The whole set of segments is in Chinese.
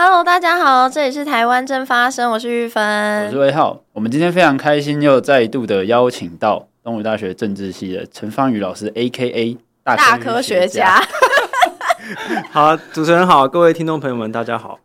Hello，大家好，这里是台湾正发生，我是玉芬，我是魏浩。我们今天非常开心，又再度的邀请到东吴大学政治系的陈芳宇老师，A.K.A. 大科，大科学家。好，主持人好，各位听众朋友们，大家好。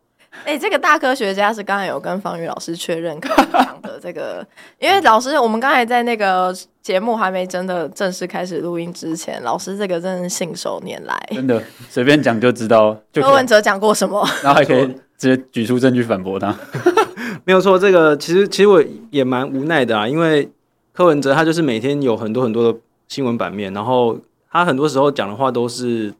哎、欸，这个大科学家是刚才有跟方宇老师确认讲的这个，因为老师，我们刚才在那个节目还没真的正式开始录音之前，老师这个真的信手拈来，真的随便讲就知道。柯文哲讲过什么，然后还可以直接举出证据反驳他。没有错，这个其实其实我也蛮无奈的啊，因为柯文哲他就是每天有很多很多的新闻版面，然后他很多时候讲的话都是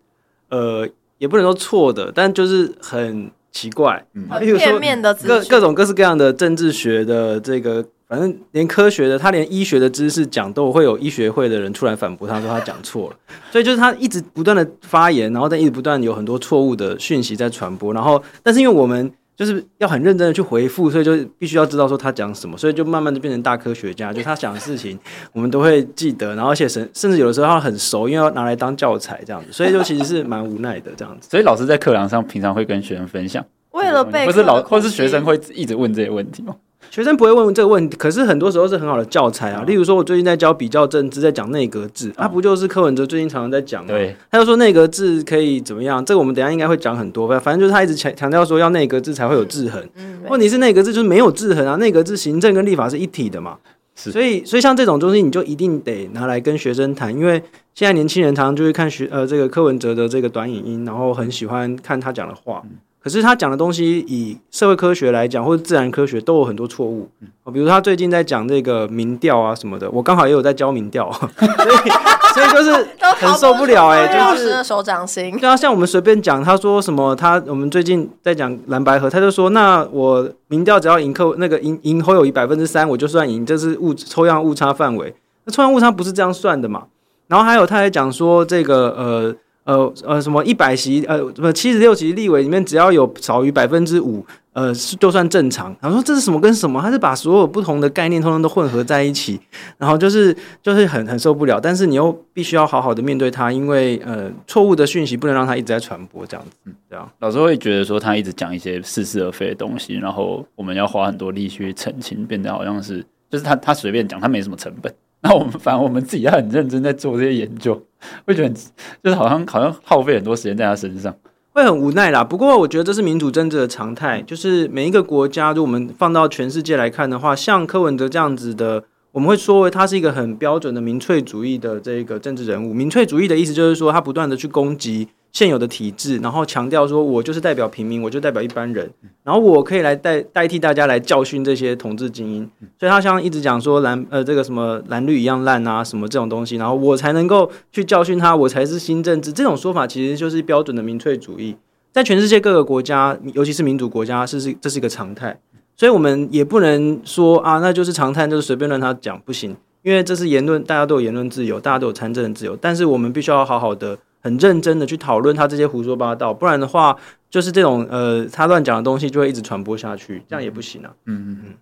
呃，也不能说错的，但就是很。奇怪，嗯，比如说各各种各式各样的政治学的这个，反正连科学的，他连医学的知识讲都会有医学会的人出来反驳他，说他讲错了。所以就是他一直不断的发言，然后但一直不断有很多错误的讯息在传播。然后，但是因为我们就是要很认真的去回复，所以就必须要知道说他讲什么，所以就慢慢的变成大科学家，就他讲的事情我们都会记得，然后而且甚甚至有的时候他很熟，因为要拿来当教材这样子，所以就其实是蛮无奈的这样子。所以老师在课堂上平常会跟学生分享，为了背，不是老或是学生会一直问这些问题吗？学生不会问这个问题，可是很多时候是很好的教材啊。例如说，我最近在教比较政治，在讲内阁制，他、啊、不就是柯文哲最近常常在讲吗？对，他就说内阁制可以怎么样？这个我们等一下应该会讲很多，反正就是他一直强强调说要内阁制才会有制衡。嗯，问题是内阁制就是没有制衡啊，内阁制行政跟立法是一体的嘛。是，所以所以像这种东西，你就一定得拿来跟学生谈，因为现在年轻人常常就会看学呃这个柯文哲的这个短影音，然后很喜欢看他讲的话。嗯可是他讲的东西，以社会科学来讲，或者自然科学，都有很多错误。比如他最近在讲这个民调啊什么的，我刚好也有在教民调，所以所以就是很受不了哎、欸，就是手掌心。对啊，像我们随便讲，他说什么，他我们最近在讲蓝白河，他就说，那我民调只要赢客那个赢赢侯友宜百分之三，我就算赢，这是误抽样误差范围。那抽样误差不是这样算的嘛？然后还有他还讲说这个呃。呃呃，什么一百席呃，什么七十六席立委里面只要有少于百分之五，呃，就算正常。然后说这是什么跟什么？他是把所有不同的概念通通都混合在一起，然后就是就是很很受不了。但是你又必须要好好的面对他，因为呃，错误的讯息不能让他一直在传播这样子。嗯，这样老师会觉得说他一直讲一些似是而非的东西，然后我们要花很多力气去澄清，变得好像是就是他他随便讲，他没什么成本。那我们反而我们自己要很认真在做这些研究，会觉得就是好像好像耗费很多时间在他身上，会很无奈啦。不过我觉得这是民主政治的常态，就是每一个国家，如果我们放到全世界来看的话，像柯文哲这样子的，我们会说他是一个很标准的民粹主义的这个政治人物。民粹主义的意思就是说，他不断的去攻击。现有的体制，然后强调说，我就是代表平民，我就代表一般人，然后我可以来代代替大家来教训这些统治精英，所以他像一直讲说蓝呃这个什么蓝绿一样烂啊什么这种东西，然后我才能够去教训他，我才是新政治，这种说法其实就是标准的民粹主义，在全世界各个国家，尤其是民主国家，是是这是一个常态，所以我们也不能说啊，那就是常态，就是随便让他讲不行，因为这是言论，大家都有言论自由，大家都有参政的自由，但是我们必须要好好的。很认真的去讨论他这些胡说八道，不然的话，就是这种呃，他乱讲的东西就会一直传播下去，这样也不行啊。嗯嗯嗯。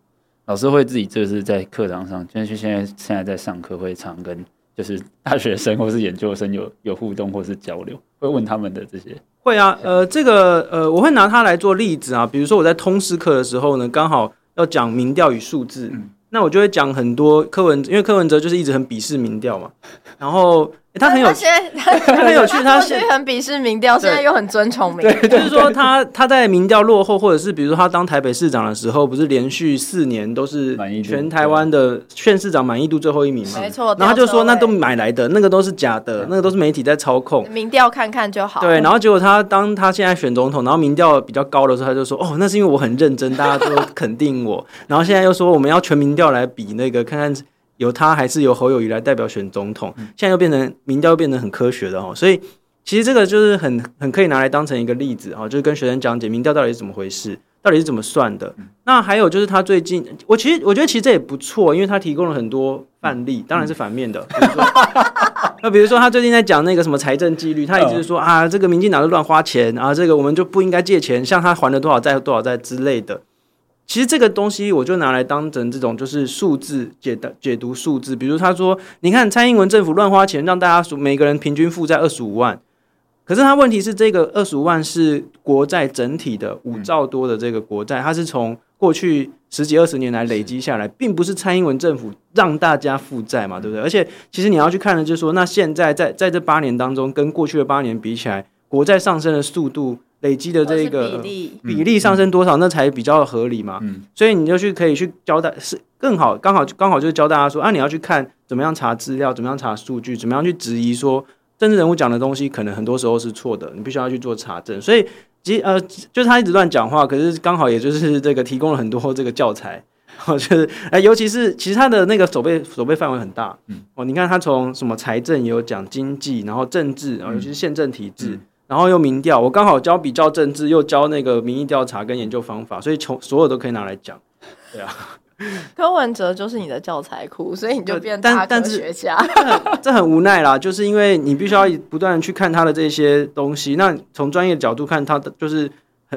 老师会自己就是在课堂上，就是现在现在在上课会常跟就是大学生或是研究生有有互动或是交流，会问他们的这些。会啊，呃，这个呃，我会拿它来做例子啊，比如说我在通识课的时候呢，刚好要讲民调与数字，嗯、那我就会讲很多柯文，因为柯文哲就是一直很鄙视民调嘛，然后。欸、他很有趣，他很有趣。他过去很鄙视民调，现在又很尊崇民调。就是说，他他在民调落后，或者是比如说他当台北市长的时候，不是连续四年都是全台湾的县市长满意度最后一名吗？没错。然后他就说，那都买来的，那个都是假的，那个都是媒体在操控。民调看看就好。对，然后结果他当他现在选总统，然后民调比较高的时候，他就说：“哦，那是因为我很认真，大家都肯定我。”然后现在又说我们要全民调来比那个，看看。由他还是由侯友谊来代表选总统，现在又变成民调又变成很科学的哦，所以其实这个就是很很可以拿来当成一个例子啊，就是跟学生讲解民调到底是怎么回事，到底是怎么算的。那还有就是他最近，我其实我觉得其实这也不错，因为他提供了很多范例，当然是反面的。那比如说他最近在讲那个什么财政纪律，他一直说啊，这个民进党都乱花钱啊，这个我们就不应该借钱，像他还了多少债多少债之类的。其实这个东西我就拿来当成这种就是数字解的解读数字，比如他说，你看蔡英文政府乱花钱，让大家每个人平均负债二十五万，可可是他问题是，这个二十五万是国债整体的五兆多的这个国债，它是从过去十几二十年来累积下来，并不是蔡英文政府让大家负债嘛，对不对？而且其实你要去看的，就是说，那现在在在这八年当中，跟过去的八年比起来，国债上升的速度。累积的这个比例，比例上升多少，那才比较合理嘛。嗯，所以你就去可以去交代，是更好，刚好刚好就是教大家说啊，你要去看怎么样查资料，怎么样查数据，怎么样去质疑说政治人物讲的东西可能很多时候是错的，你必须要去做查证。所以其实呃，就是他一直乱讲话，可是刚好也就是这个提供了很多 这个教材，就是哎，尤其是其实他的那个守备守备范围很大。嗯，哦，你看他从什么财政也有讲，经济，然后政治，然后尤其是宪政体制。然后又民调，我刚好教比较政治，又教那个民意调查跟研究方法，所以从所有都可以拿来讲。对啊，柯文哲就是你的教材库，所以你就变大科学家。这很，这很无奈啦，就是因为你必须要不断去看他的这些东西。那从专业角度看，他的就是。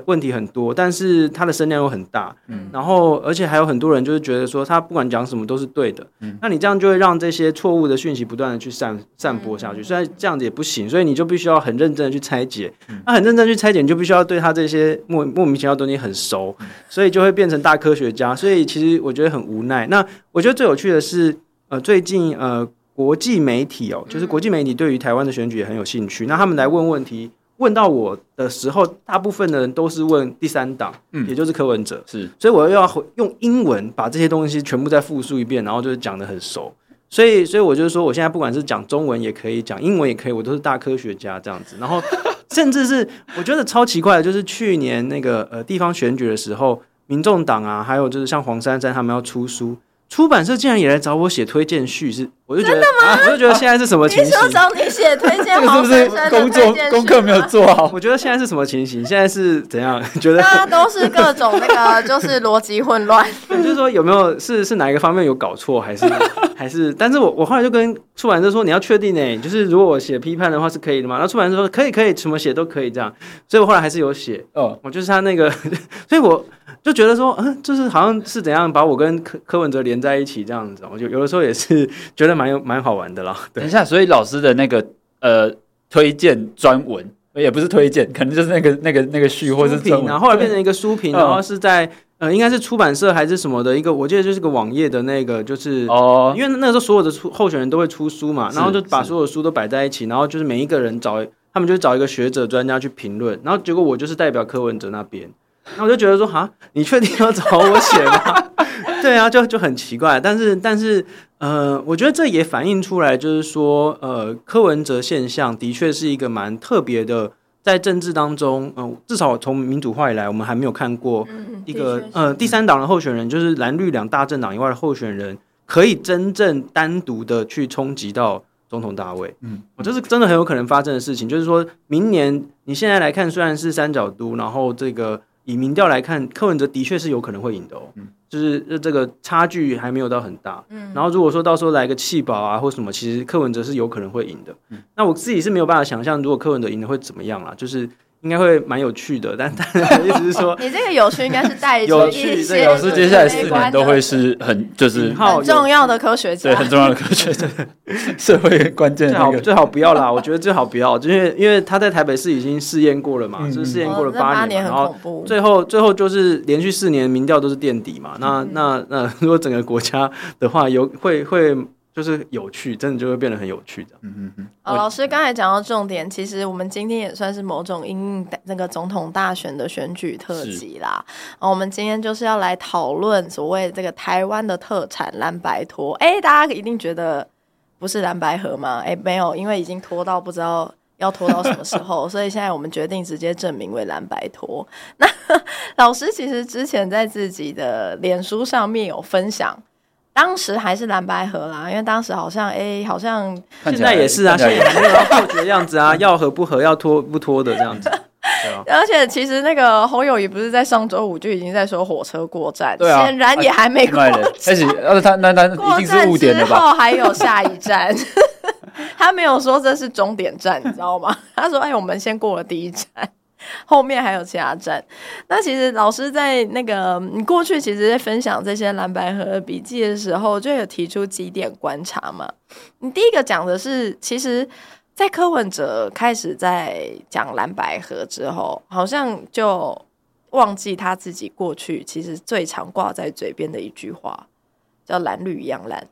问题很多，但是他的声量又很大，嗯，然后而且还有很多人就是觉得说他不管讲什么都是对的，嗯，那你这样就会让这些错误的讯息不断的去散散播下去，虽然这样子也不行，所以你就必须要很认真的去拆解，那很认真去拆解，你就必须要对他这些莫莫名其妙的东西很熟，所以就会变成大科学家，所以其实我觉得很无奈。那我觉得最有趣的是，呃，最近呃国际媒体哦，就是国际媒体对于台湾的选举也很有兴趣，那他们来问问题。问到我的时候，大部分的人都是问第三党，嗯，也就是柯文哲，是，所以我又要用英文把这些东西全部再复述一遍，然后就是讲的很熟，所以，所以我就是说，我现在不管是讲中文也可以，讲英文也可以，我都是大科学家这样子，然后 甚至是我觉得超奇怪的，就是去年那个呃地方选举的时候，民众党啊，还有就是像黄珊珊他们要出书。出版社竟然也来找我写推荐序，是我就觉得，啊、我就觉得现在是什么情形？你找你写推荐，是不是工作功课没有做好？我觉得现在是什么情形？现在是怎样？觉得大家都是各种那个，就是逻辑混乱。就是说有没有是是哪一个方面有搞错，还是 还是？但是我我后来就跟出版社说，你要确定呢，就是如果我写批判的话是可以的嘛？那出版社说可以可以，什么写都可以这样。所以我后来还是有写。哦，我就是他那个，所以我。就觉得说，嗯，就是好像是怎样把我跟柯柯文哲连在一起这样子，我就有的时候也是觉得蛮有蛮好玩的啦。等一下，所以老师的那个呃推荐专文也不是推荐，可能就是那个那个那个序或是专文，然后后来变成一个书评，然后是在呃应该是出版社还是什么的一个，我记得就是个网页的那个，就是哦，因为那个时候所有的出候选人都会出书嘛，然后就把所有的书都摆在一起，然后就是每一个人找他们就找一个学者专家去评论，然后结果我就是代表柯文哲那边。那我就觉得说，哈，你确定要找我写吗？对啊，就就很奇怪。但是，但是，呃，我觉得这也反映出来，就是说，呃，柯文哲现象的确是一个蛮特别的，在政治当中，嗯、呃，至少从民主化以来，我们还没有看过一个，呃，第三党的候选人，就是蓝绿两大政党以外的候选人，可以真正单独的去冲击到总统大位。嗯，我这是真的很有可能发生的事情。就是说明年，你现在来看，虽然是三角都，然后这个。以民调来看，柯文哲的确是有可能会赢的哦，嗯、就是这个差距还没有到很大。嗯，然后如果说到时候来个弃保啊或什么，其实柯文哲是有可能会赢的。嗯，那我自己是没有办法想象，如果柯文哲赢了会怎么样啦，就是。应该会蛮有趣的，但 但意思是说，你这个有趣应该是带有趣。这个老师接下来四年都会是很就是很重要的科学家，对，很重要的科学家，社会关键。最好最好不要啦，我觉得最好不要，因为因为他在台北市已经试验过了嘛，嗯、是试验过了八年，然后最后最后就是连续四年民调都是垫底嘛，那那那如果整个国家的话，有会会。就是有趣，真的就会变得很有趣的。嗯嗯嗯。哦，老师刚才讲到重点，其实我们今天也算是某种因应那个总统大选的选举特辑啦。是我们今天就是要来讨论所谓这个台湾的特产蓝白拖。哎，大家一定觉得不是蓝白盒吗？哎，没有，因为已经拖到不知道要拖到什么时候，所以现在我们决定直接证明为蓝白拖。那老师其实之前在自己的脸书上面有分享。当时还是蓝白合啦，因为当时好像哎、欸，好像现在也是啊，现在也没有要破局的样子啊，要合不合，要拖不拖的这样子。对啊，而且其实那个侯友谊不是在上周五就已经在说火车过站，对啊，显然也还没过站。开始，呃，他那那一定是误点了吧？之后还有下一站，他没有说这是终点站，你知道吗？他说：“哎，我们先过了第一站。”后面还有其他站，那其实老师在那个你过去其实在分享这些蓝白合笔记的时候，就有提出几点观察嘛。你第一个讲的是，其实在柯文哲开始在讲蓝白合之后，好像就忘记他自己过去其实最常挂在嘴边的一句话，叫“蓝绿一样蓝”。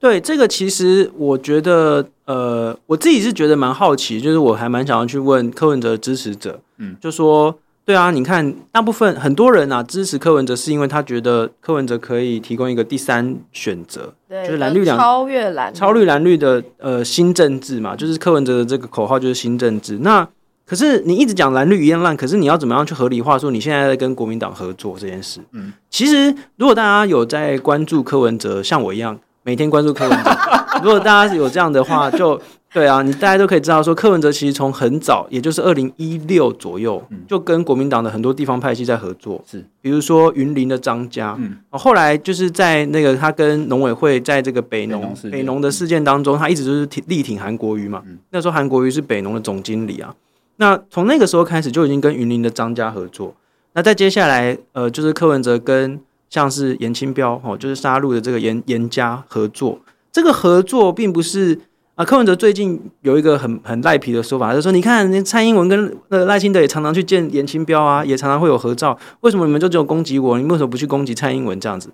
对，这个其实我觉得，呃，我自己是觉得蛮好奇，就是我还蛮想要去问柯文哲的支持者，嗯，就说。对啊，你看，大部分很多人啊支持柯文哲，是因为他觉得柯文哲可以提供一个第三选择，对，就是蓝绿两超越蓝超绿蓝绿的呃新政治嘛，就是柯文哲的这个口号就是新政治。那可是你一直讲蓝绿一样烂，可是你要怎么样去合理化说你现在在跟国民党合作这件事？嗯，其实如果大家有在关注柯文哲，像我一样每天关注柯文哲，如果大家有这样的话，就。对啊，你大家都可以知道说，柯文哲其实从很早，也就是二零一六左右，就跟国民党的很多地方派系在合作，是，比如说云林的张家，嗯，后来就是在那个他跟农委会在这个北农北农的事件当中，他一直就是挺力挺韩国瑜嘛，那时候韩国瑜是北农的总经理啊，那从那个时候开始就已经跟云林的张家合作，那再接下来，呃，就是柯文哲跟像是颜清标哦，就是杀戮的这个颜颜家合作，这个合作并不是。啊，柯文哲最近有一个很很赖皮的说法，就是说，你看，蔡英文跟呃赖清德也常常去见颜清标啊，也常常会有合照，为什么你们就只有攻击我？你们为什么不去攻击蔡英文这样子？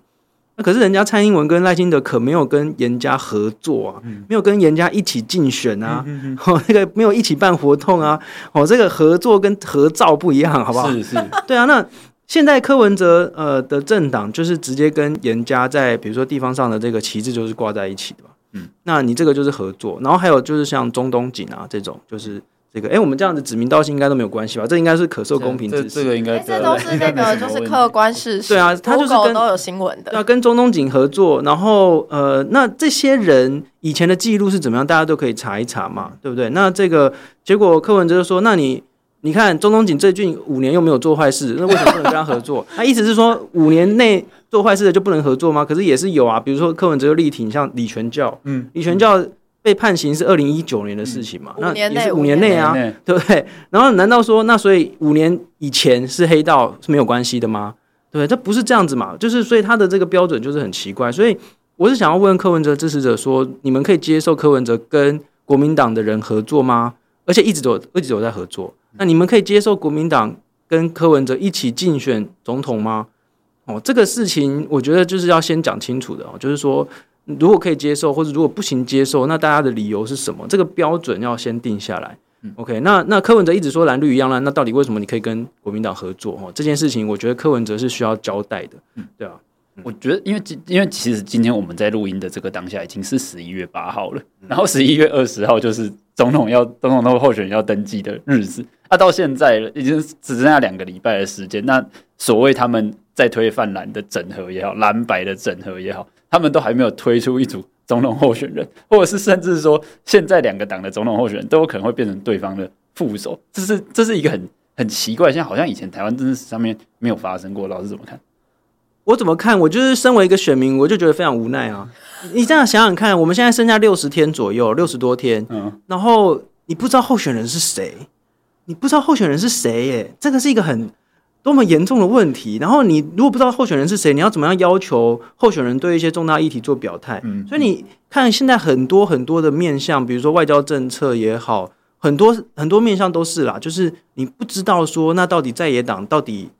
那可是人家蔡英文跟赖清德可没有跟颜家合作啊，嗯、没有跟颜家一起竞选啊，哦，那个没有一起办活动啊，哦，这个合作跟合照不一样，好不好？是是，对啊，那现在柯文哲呃的政党就是直接跟严家在比如说地方上的这个旗帜就是挂在一起的嘛。嗯，那你这个就是合作，然后还有就是像中东锦啊这种，就是这个，哎，我们这样子指名道姓应该都没有关系吧？这应该是可受公平之事。这个应该这都是那个 就是客观事实。对啊，他就是跟都有新闻的。要跟中东锦合作，然后呃，那这些人以前的记录是怎么样？大家都可以查一查嘛，对不对？那这个结果柯文哲就说，那你。你看，中东锦最近五年又没有做坏事，那为什么不能跟他合作？他意思是说，五年内做坏事的就不能合作吗？可是也是有啊，比如说柯文哲又力挺像李全教，嗯，李全教被判刑是二零一九年的事情嘛，嗯、那也是五年内啊，对不对？然后难道说，那所以五年以前是黑道是没有关系的吗？对，这不是这样子嘛，就是所以他的这个标准就是很奇怪，所以我是想要问柯文哲支持者说，你们可以接受柯文哲跟国民党的人合作吗？而且一直都一直都在合作。那你们可以接受国民党跟柯文哲一起竞选总统吗？哦，这个事情我觉得就是要先讲清楚的哦，就是说如果可以接受，或者如果不行接受，那大家的理由是什么？这个标准要先定下来。OK，那那柯文哲一直说蓝绿一样烂，那到底为什么你可以跟国民党合作？哦，这件事情我觉得柯文哲是需要交代的，对啊。我觉得，因为今因为其实今天我们在录音的这个当下已经是十一月八号了，然后十一月二十号就是总统要总统的候选人要登记的日子，那到现在已经只剩下两个礼拜的时间。那所谓他们在推泛蓝的整合也好，蓝白的整合也好，他们都还没有推出一组总统候选人，或者是甚至说现在两个党的总统候选人都有可能会变成对方的副手，这是这是一个很很奇怪，现在好像以前台湾政治史上面没有发生过，老师怎么看？我怎么看？我就是身为一个选民，我就觉得非常无奈啊！你这样想想看，我们现在剩下六十天左右，六十多天，嗯，然后你不知道候选人是谁，你不知道候选人是谁，耶，这个是一个很多么严重的问题。然后你如果不知道候选人是谁，你要怎么样要求候选人对一些重大议题做表态？嗯，所以你看现在很多很多的面向，比如说外交政策也好，很多很多面向都是啦，就是你不知道说那到底在野党到底。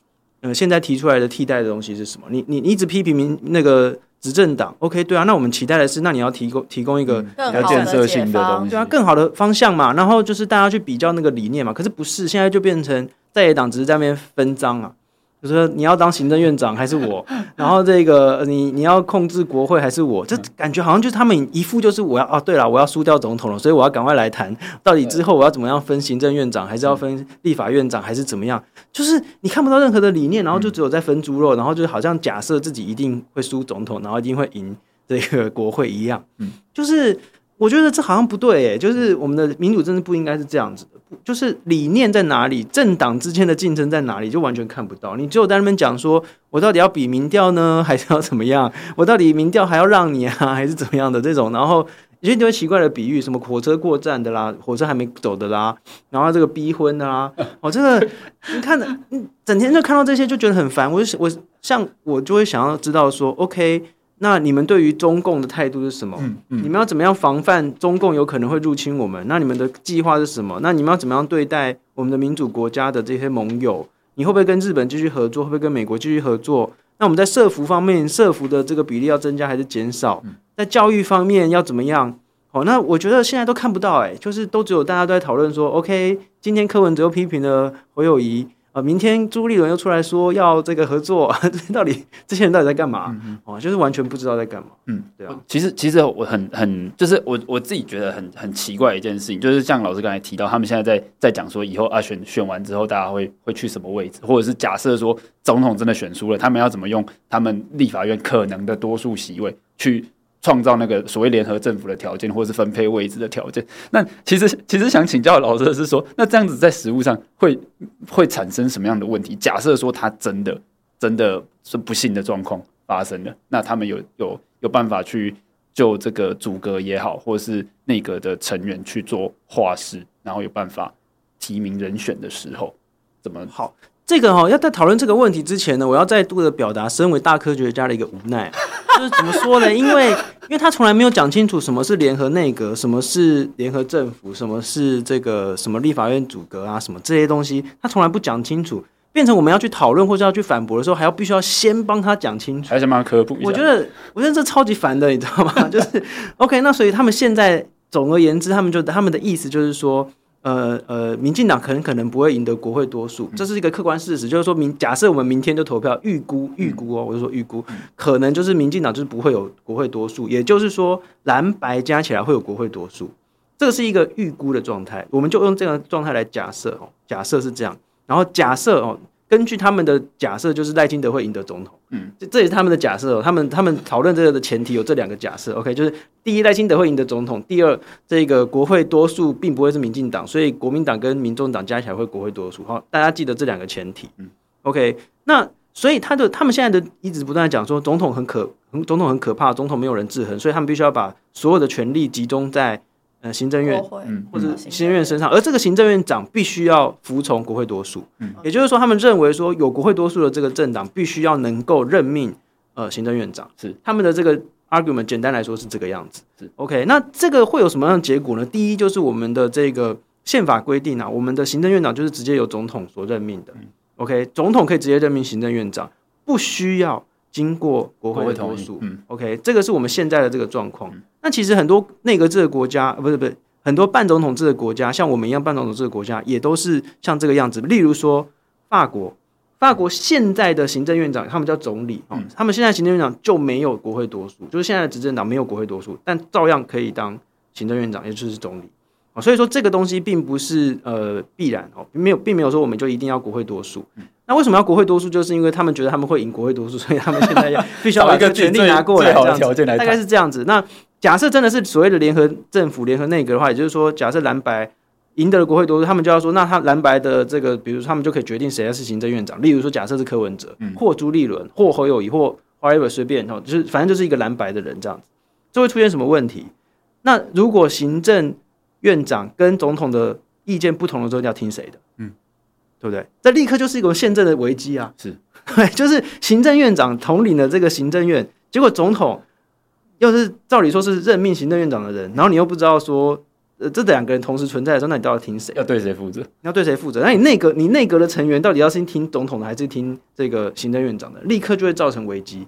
嗯，现在提出来的替代的东西是什么？你你你一直批评民那个执政党，OK，对啊，那我们期待的是，那你要提供提供一个比较建设性的东西，对啊，更好的方向嘛。然后就是大家去比较那个理念嘛。可是不是，现在就变成在野党只是在那边分赃啊。就是说你要当行政院长还是我？然后这个你你要控制国会还是我？这感觉好像就是他们一副就是我要哦，对了，我要输掉总统了，所以我要赶快来谈到底之后我要怎么样分行政院长，还是要分立法院长，还是怎么样？就是你看不到任何的理念，然后就只有在分猪肉，然后就好像假设自己一定会输总统，然后一定会赢这个国会一样。嗯，就是。我觉得这好像不对诶，就是我们的民主政治不应该是这样子的，就是理念在哪里，政党之间的竞争在哪里，就完全看不到。你只有在那边讲说，我到底要比民调呢，还是要怎么样？我到底民调还要让你啊，还是怎么样的这种？然后有些特别奇怪的比喻，什么火车过站的啦，火车还没走的啦，然后这个逼婚的啦，哦，这个你看的，整天就看到这些就觉得很烦。我就我像我就会想要知道说，OK。那你们对于中共的态度是什么？嗯嗯、你们要怎么样防范中共有可能会入侵我们？那你们的计划是什么？那你们要怎么样对待我们的民主国家的这些盟友？你会不会跟日本继续合作？会不会跟美国继续合作？那我们在社福方面，社福的这个比例要增加还是减少？在教育方面要怎么样？好，那我觉得现在都看不到、欸，哎，就是都只有大家都在讨论说，OK，今天柯文哲又批评了侯友宜。呃，明天朱立伦又出来说要这个合作，到底这些人到底在干嘛？嗯、哦，就是完全不知道在干嘛。嗯，对啊。其实，其实我很很，就是我我自己觉得很很奇怪一件事情，就是像老师刚才提到，他们现在在在讲说，以后啊选选完之后，大家会会去什么位置，或者是假设说总统真的选输了，他们要怎么用他们立法院可能的多数席位去。创造那个所谓联合政府的条件，或是分配位置的条件。那其实其实想请教老师的是说，那这样子在实务上会会产生什么样的问题？假设说他真的真的是不幸的状况发生了，那他们有有有办法去就这个组阁也好，或是内阁的成员去做化事，然后有办法提名人选的时候，怎么好？这个哈、哦，要在讨论这个问题之前呢，我要再度的表达身为大科学家的一个无奈，就是怎么说呢？因为因为他从来没有讲清楚什么是联合内阁，什么是联合政府，什么是这个什么立法院阻隔啊，什么这些东西，他从来不讲清楚，变成我们要去讨论或者要去反驳的时候，还要必须要先帮他讲清楚，还是帮他科普。我觉得，我觉得这超级烦的，你知道吗？就是 OK，那所以他们现在总而言之，他们就他们的意思就是说。呃呃，民进党可能可能不会赢得国会多数，这是一个客观事实。就是说明，假设我们明天就投票，预估预估哦，我就说预估，可能就是民进党就是不会有国会多数，也就是说蓝白加起来会有国会多数，这个是一个预估的状态，我们就用这个状态来假设哦，假设是这样，然后假设哦。根据他们的假设，就是赖清德会赢得总统。嗯，这这也是他们的假设哦。他们他们讨论这个的前提有这两个假设。OK，就是第一，赖清德会赢得总统；第二，这个国会多数并不会是民进党，所以国民党跟民众党加起来会国会多数。好，大家记得这两个前提。嗯，OK，那所以他的他们现在的一直不断的讲说，总统很可，总统很可怕，总统没有人制衡，所以他们必须要把所有的权力集中在。呃，行政院，嗯，或者行政院身上，而这个行政院长必须要服从国会多数，嗯，也就是说，他们认为说有国会多数的这个政党必须要能够任命呃行政院长，是。他们的这个 argument，简单来说是这个样子，是。OK。那这个会有什么样的结果呢？第一就是我们的这个宪法规定啊，我们的行政院长就是直接由总统所任命的，OK，总统可以直接任命行政院长，不需要经过国会多数，嗯，OK，这个是我们现在的这个状况。那其实很多内阁制的国家，不是不是很多半总统制的国家，像我们一样半总统制的国家，也都是像这个样子。例如说法国，法国现在的行政院长，他们叫总理，嗯，他们现在行政院长就没有国会多数，就是现在的执政党没有国会多数，但照样可以当行政院长，也就是总理。所以说这个东西并不是呃必然哦，没有，并没有说我们就一定要国会多数。那为什么要国会多数？就是因为他们觉得他们会赢国会多数，所以他们现在要 必须要把一个权力拿过来，这样子大概是这样子。那假设真的是所谓的联合政府、联合内阁的话，也就是说，假设蓝白赢得了国会多数，他们就要说，那他蓝白的这个，比如说他们就可以决定谁要是行政院长。例如说，假设是柯文哲，或朱立伦，或侯友谊，或 whatever 随便哦，就是反正就是一个蓝白的人这样子，这会出现什么问题？那如果行政院长跟总统的意见不同的时候，你要听谁的？嗯，对不对？这立刻就是一个宪政的危机啊！是对，就是行政院长统领了这个行政院，结果总统又是照理说是任命行政院长的人，然后你又不知道说，呃，这两个人同时存在的时候，那你到底听谁？要对谁负责？你要对谁负责？那你内阁，你内阁的成员到底要先听总统的，还是听这个行政院长的？立刻就会造成危机，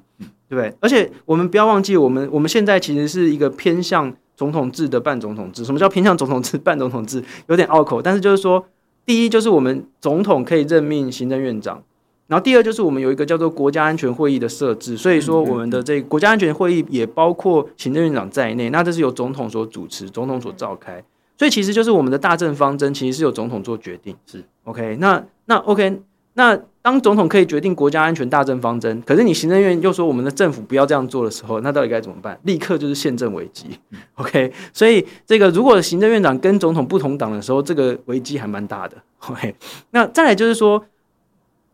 对不对？而且我们不要忘记，我们我们现在其实是一个偏向。总统制的半总统制，什么叫偏向总统制半总统制？有点拗口，但是就是说，第一就是我们总统可以任命行政院长，然后第二就是我们有一个叫做国家安全会议的设置，所以说我们的这个国家安全会议也包括行政院长在内，那这是由总统所主持，总统所召开，所以其实就是我们的大政方针其实是由总统做决定，是 OK，那那 OK。那当总统可以决定国家安全大政方针，可是你行政院又说我们的政府不要这样做的时候，那到底该怎么办？立刻就是宪政危机。OK，所以这个如果行政院长跟总统不同党的时候，这个危机还蛮大的。OK，那再来就是说，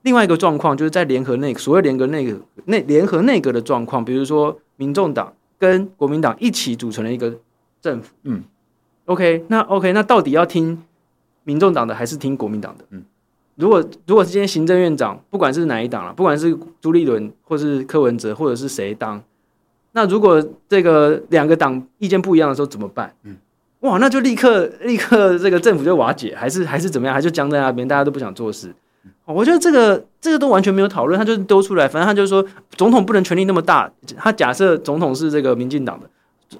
另外一个状况就是在联合内所谓联合内阁内联合内阁的状况，比如说民众党跟国民党一起组成了一个政府。嗯，OK，那 OK，那到底要听民众党的还是听国民党的？嗯。如果如果是今天行政院长，不管是哪一党了，不管是朱立伦或是柯文哲或者是谁当，那如果这个两个党意见不一样的时候怎么办？嗯，哇，那就立刻立刻这个政府就瓦解，还是还是怎么样？还是僵在那边，大家都不想做事。我觉得这个这个都完全没有讨论，他就是丢出来，反正他就是说总统不能权力那么大。他假设总统是这个民进党的，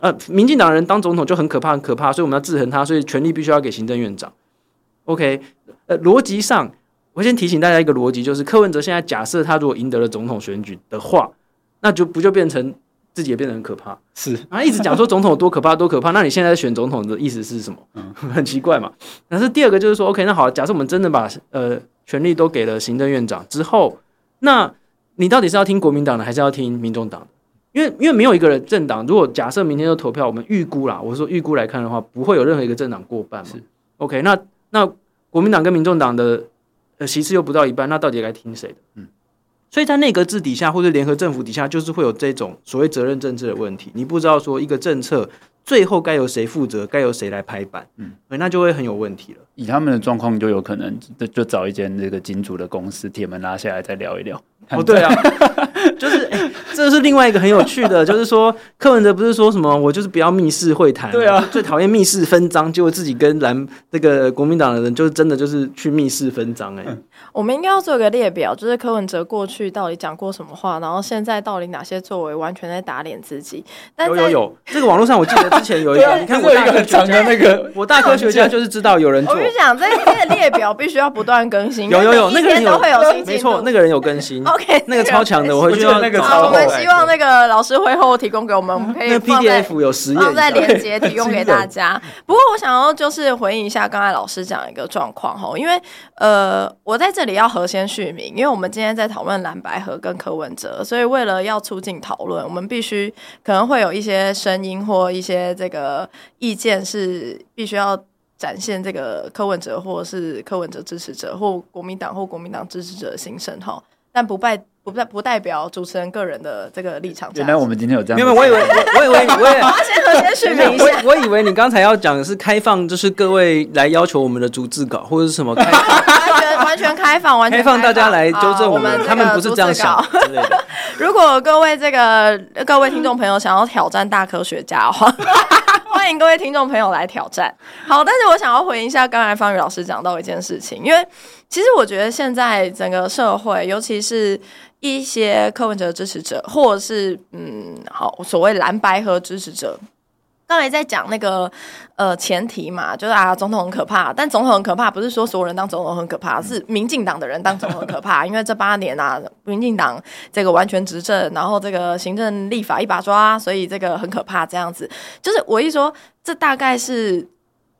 呃，民进党人当总统就很可怕，很可怕，所以我们要制衡他，所以权力必须要给行政院长。OK，呃，逻辑上，我先提醒大家一个逻辑，就是柯文哲现在假设他如果赢得了总统选举的话，那就不就变成自己也变得很可怕？是啊，一直讲说总统有多可怕，多可怕。那你现在选总统的意思是什么？嗯，很奇怪嘛。但是第二个就是说，OK，那好，假设我们真的把呃。权力都给了行政院长之后，那你到底是要听国民党的，还是要听民众党的？因为因为没有一个人政党，如果假设明天就投票，我们预估啦，我说预估来看的话，不会有任何一个政党过半嘛。是 OK，那那国民党跟民众党的呃席次又不到一半，那到底该听谁的？嗯，所以在内阁制底下或者联合政府底下，就是会有这种所谓责任政治的问题。你不知道说一个政策。最后该由谁负责？该由谁来拍板？嗯，那就会很有问题了。以他们的状况，就有可能就就找一间这个金主的公司，铁门拉下来再聊一聊。哦，对啊，就是、欸、这是另外一个很有趣的，就是说柯文哲不是说什么我就是不要密室会谈，对啊，最讨厌密室分赃，结果自己跟蓝这个国民党的人，就是真的就是去密室分赃哎、欸。我们应该要做一个列表，就是柯文哲过去到底讲过什么话，然后现在到底哪些作为完全在打脸自己。但有有有，这个网络上我记得之前有一个，你看我大科学家那个，我大科学家就是知道有人做。我跟你讲，这这个列表必须要不断更新。有有有，那个人有会有新没错，那个人有更新。OK，那个超强的，我会觉得那个超。我们希望那个老师会后提供给我们，我们可以放在 PDF 有实验，放在连接提供给大家。不过我想要就是回应一下刚才老师讲一个状况哈，因为呃，我在这里要核先续名，因为我们今天在讨论蓝白合跟柯文哲，所以为了要促进讨论，我们必须可能会有一些声音或一些这个意见是必须要展现这个柯文哲或是柯文哲支持者或国民党或国民党支持者的心声哈，但不拜。不代不代表主持人个人的这个立场。原来我们今天有这样。因为 我以为，我以为，我也。先和先续名一下。我以为你刚才要讲的是开放，就是各位来要求我们的逐字稿或者是什么开完 全完全开放，完全开放大家来纠正我们，他们不是这样想之类的。如果各位这个各位听众朋友想要挑战大科学家的话，欢迎各位听众朋友来挑战。好，但是我想要回应一下刚才方宇老师讲到一件事情，因为其实我觉得现在整个社会，尤其是。一些柯文哲支持者，或者是嗯，好，所谓蓝白和支持者，刚才在讲那个呃前提嘛，就是啊，总统很可怕，但总统很可怕，不是说所有人当总统很可怕，是民进党的人当总统很可怕，因为这八年啊，民进党这个完全执政，然后这个行政立法一把抓，所以这个很可怕，这样子，就是我一说，这大概是。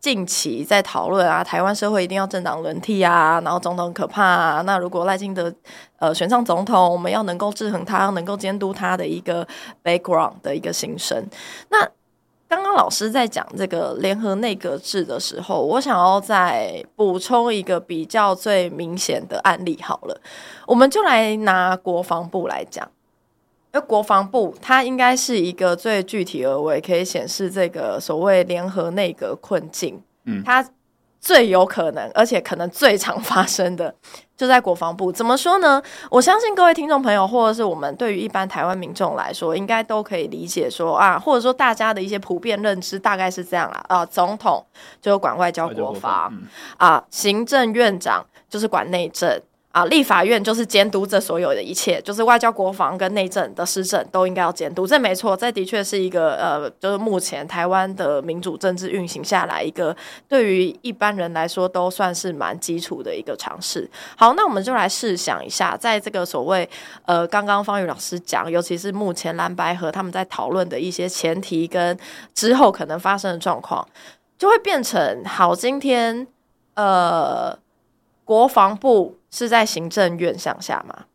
近期在讨论啊，台湾社会一定要政党轮替啊，然后总统很可怕啊。那如果赖清德呃选上总统，我们要能够制衡他，能够监督他的一个 background 的一个心声。那刚刚老师在讲这个联合内阁制的时候，我想要再补充一个比较最明显的案例好了，我们就来拿国防部来讲。因为国防部它应该是一个最具体而为，可以显示这个所谓联合内阁困境。嗯，它最有可能，而且可能最常发生的，就在国防部。怎么说呢？我相信各位听众朋友，或者是我们对于一般台湾民众来说，应该都可以理解说啊，或者说大家的一些普遍认知大概是这样啦。啊，总统就管外交国防，嗯、啊，行政院长就是管内政。啊，立法院就是监督这所有的一切，就是外交、国防跟内政的施政都应该要监督，这没错，这的确是一个呃，就是目前台湾的民主政治运行下来一个对于一般人来说都算是蛮基础的一个尝试。好，那我们就来试想一下，在这个所谓呃，刚刚方宇老师讲，尤其是目前蓝白合他们在讨论的一些前提跟之后可能发生的状况，就会变成好，今天呃，国防部。是在行政院向下吗？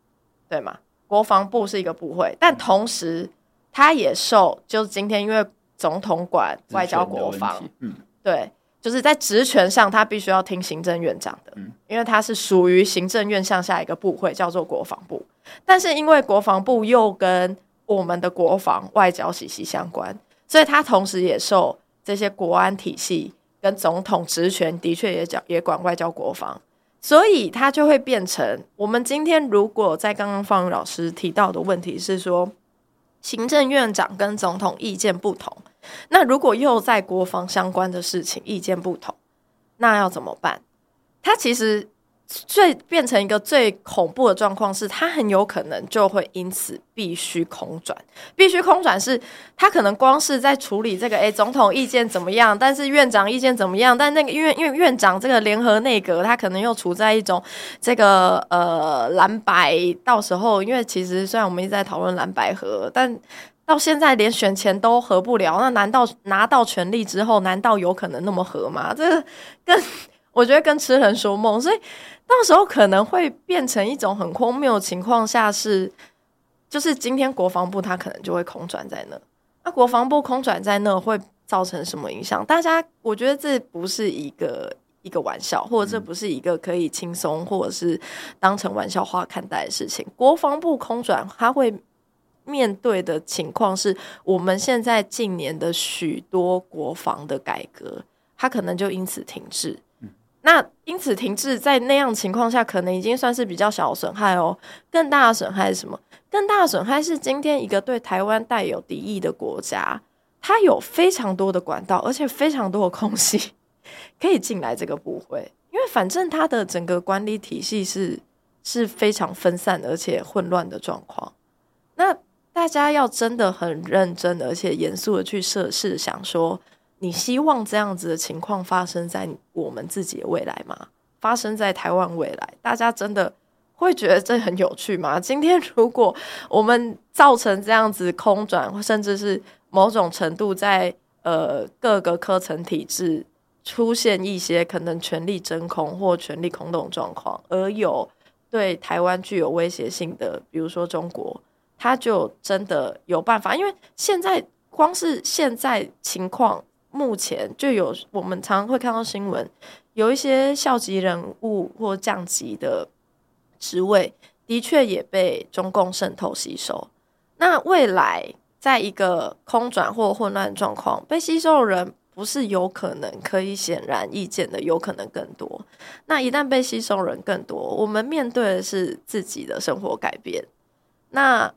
对吗？国防部是一个部会，但同时他也受，就是今天因为总统管外交国防，嗯，对，就是在职权上他必须要听行政院长的，嗯，因为他是属于行政院向下一个部会，叫做国防部。但是因为国防部又跟我们的国防外交息息相关，所以他同时也受这些国安体系跟总统职权的确也讲也管外交国防。所以他就会变成，我们今天如果在刚刚方宇老师提到的问题是说，行政院长跟总统意见不同，那如果又在国防相关的事情意见不同，那要怎么办？他其实。最变成一个最恐怖的状况是，他很有可能就会因此必须空转，必须空转是，他可能光是在处理这个，诶，总统意见怎么样？但是院长意见怎么样？但那个因为因为院长这个联合内阁，他可能又处在一种这个呃蓝白，到时候因为其实虽然我们一直在讨论蓝白合，但到现在连选前都合不了，那难道拿到权力之后，难道有可能那么合吗？这个跟我觉得跟痴人说梦，所以。到时候可能会变成一种很荒谬的情况下是，就是今天国防部他可能就会空转在那，那国防部空转在那会造成什么影响？大家我觉得这不是一个一个玩笑，或者这不是一个可以轻松或者是当成玩笑话看待的事情。国防部空转，他会面对的情况是我们现在近年的许多国防的改革，它可能就因此停滞。那因此停滞，在那样情况下，可能已经算是比较小的损害哦。更大的损害是什么？更大的损害是今天一个对台湾带有敌意的国家，它有非常多的管道，而且非常多的空隙 可以进来这个部会，因为反正它的整个管理体系是是非常分散而且混乱的状况。那大家要真的很认真而且严肃的去设试想说。你希望这样子的情况发生在我们自己的未来吗？发生在台湾未来，大家真的会觉得这很有趣吗？今天如果我们造成这样子空转，甚至是某种程度在呃各个科层体制出现一些可能权力真空或权力空洞状况，而有对台湾具有威胁性的，比如说中国，他就真的有办法，因为现在光是现在情况。目前就有我们常常会看到新闻，有一些校级人物或降级的职位，的确也被中共渗透吸收。那未来在一个空转或混乱状况，被吸收的人不是有可能可以显然易见的，有可能更多。那一旦被吸收人更多，我们面对的是自己的生活改变。那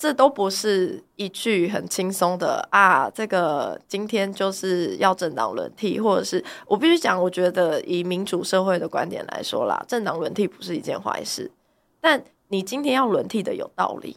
这都不是一句很轻松的啊！这个今天就是要政党轮替，或者是我必须讲，我觉得以民主社会的观点来说啦，政党轮替不是一件坏事。但你今天要轮替的有道理，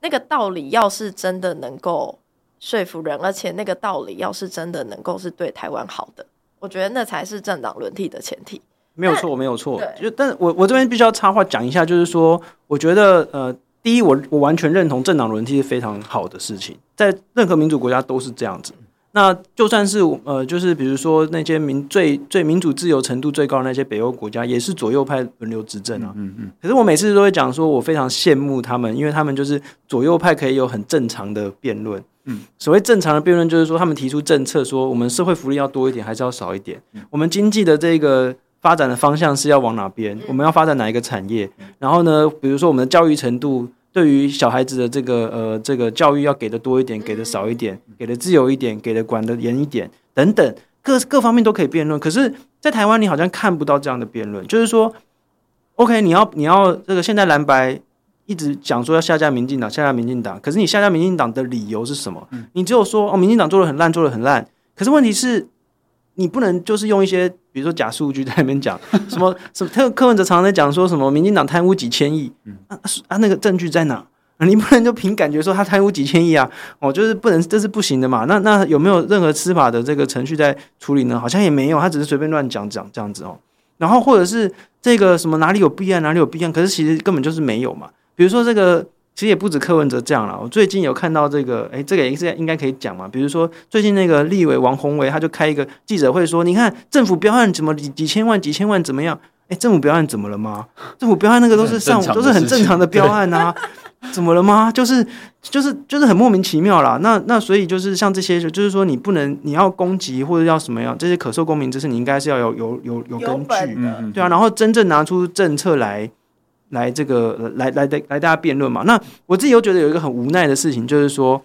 那个道理要是真的能够说服人，而且那个道理要是真的能够是对台湾好的，我觉得那才是政党轮替的前提。没有错，没有错。就但我我这边必须要插话讲一下，就是说，我觉得呃。第一，我我完全认同政党轮替是非常好的事情，在任何民主国家都是这样子。那就算是呃，就是比如说那些民最最民主自由程度最高的那些北欧国家，也是左右派轮流执政啊。嗯嗯。可是我每次都会讲说，我非常羡慕他们，因为他们就是左右派可以有很正常的辩论。嗯。所谓正常的辩论，就是说他们提出政策，说我们社会福利要多一点，还是要少一点？我们经济的这个。发展的方向是要往哪边？我们要发展哪一个产业？然后呢，比如说我们的教育程度，对于小孩子的这个呃这个教育要给的多一点，给的少一点，给的自由一点，给的管的严一点，等等，各各方面都可以辩论。可是，在台湾你好像看不到这样的辩论，就是说，OK，你要你要这个现在蓝白一直讲说要下架民进党，下架民进党，可是你下架民进党的理由是什么？你只有说哦，民进党做的很烂，做的很烂。可是问题是。你不能就是用一些，比如说假数据在那边讲 什么什么，特柯文哲常常在讲说什么民进党贪污几千亿，啊啊那个证据在哪？你不能就凭感觉说他贪污几千亿啊，哦就是不能，这是不行的嘛。那那有没有任何司法的这个程序在处理呢？好像也没有，他只是随便乱讲讲这样子哦。然后或者是这个什么哪里有弊案哪里有弊案，可是其实根本就是没有嘛。比如说这个。其实也不止柯文哲这样了。我最近有看到这个，哎，这个也是应该可以讲嘛。比如说最近那个立委王鸿薇，他就开一个记者会说：“你看政府标案怎么几几千万、几千万怎么样？哎，政府标案怎么了吗？政府标案那个都是上都是很正常的标案啊，怎么了吗？就是就是就是很莫名其妙啦。那那所以就是像这些，就是说你不能你要攻击或者要什么样这些可受公民之事，你应该是要有有有有根据，对啊，然后真正拿出政策来。”来这个来来来来大家辩论嘛？那我自己又觉得有一个很无奈的事情，就是说，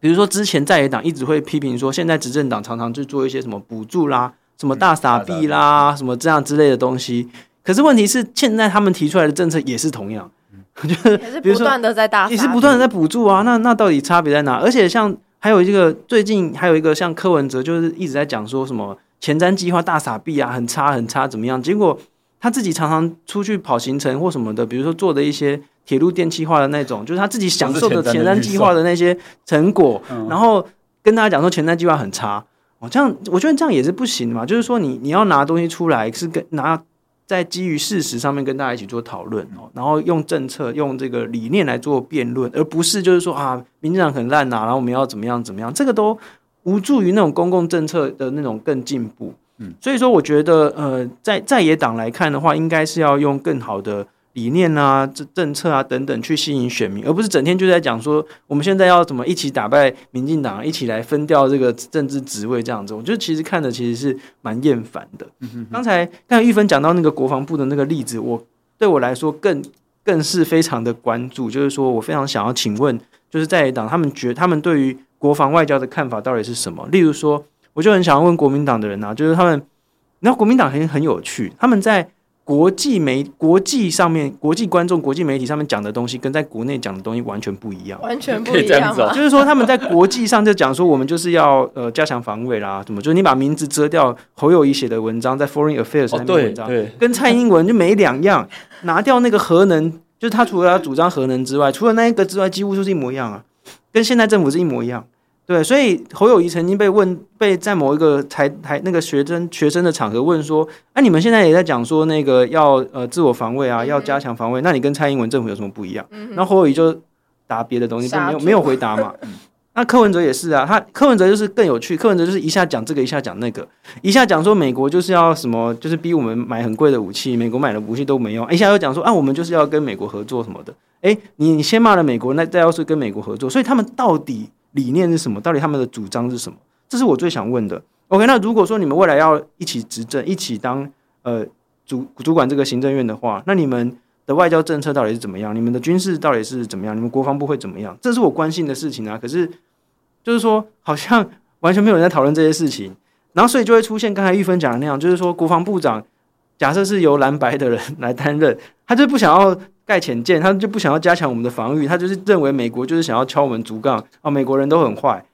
比如说之前在野党一直会批评说，现在执政党常常去做一些什么补助啦、什么大傻币啦、什么这样之类的东西。可是问题是，现在他们提出来的政策也是同样，就是也是比如说不断的在大，也是不断的在补助啊。那那到底差别在哪？而且像还有一个最近还有一个像柯文哲，就是一直在讲说什么前瞻计划大傻币啊，很差很差怎么样？结果他自己常常出去跑行程或什么的，比如说做的一些铁路电气化的那种，就是他自己享受的前瞻计划的那些成果，然后跟大家讲说前瞻计划很差。哦，这样我觉得这样也是不行的嘛。就是说你，你你要拿东西出来，是跟拿在基于事实上面跟大家一起做讨论哦，然后用政策、用这个理念来做辩论，而不是就是说啊，民进党很烂呐，然后我们要怎么样怎么样，这个都无助于那种公共政策的那种更进步。嗯，所以说我觉得呃，在在野党来看的话，应该是要用更好的。理念啊，这政策啊等等，去吸引选民，而不是整天就在讲说我们现在要怎么一起打败民进党，一起来分掉这个政治职位这样子。我觉得其实看的其实是蛮厌烦的。刚才刚才玉芬讲到那个国防部的那个例子，我对我来说更更是非常的关注，就是说我非常想要请问，就是在野党他们觉得他们对于国防外交的看法到底是什么？例如说，我就很想要问国民党的人啊，就是他们，你知道国民党很很有趣，他们在。国际媒、国际上面、国际观众、国际媒体上面讲的东西，跟在国内讲的东西完全不一样。完全不一样吗？就是说，他们在国际上就讲说，我们就是要呃加强防卫啦，怎么？就是你把名字遮掉，侯友谊写的文章在 Foreign Affairs 上面文章，跟蔡英文就没两样。拿掉那个核能，就是他除了要主张核能之外，除了那一个之外，几乎就是一模一样啊，跟现在政府是一模一样。对，所以侯友谊曾经被问，被在某一个台台那个学生学生的场合问说：“哎、啊，你们现在也在讲说那个要呃自我防卫啊，要加强防卫，那你跟蔡英文政府有什么不一样？”然后侯友谊就答别的东西，就没有没有回答嘛。那柯文哲也是啊，他柯文哲就是更有趣，柯文哲就是一下讲这个，一下讲那个，一下讲说美国就是要什么，就是逼我们买很贵的武器，美国买的武器都没用，一下又讲说啊，我们就是要跟美国合作什么的。哎，你你先骂了美国，那再要是跟美国合作，所以他们到底？理念是什么？到底他们的主张是什么？这是我最想问的。OK，那如果说你们未来要一起执政，一起当呃主主管这个行政院的话，那你们的外交政策到底是怎么样？你们的军事到底是怎么样？你们国防部会怎么样？这是我关心的事情啊。可是就是说，好像完全没有人在讨论这些事情，然后所以就会出现刚才玉芬讲的那样，就是说国防部长假设是由蓝白的人来担任，他就不想要。盖浅舰，他就不想要加强我们的防御，他就是认为美国就是想要敲我们竹杠啊！美国人都很坏，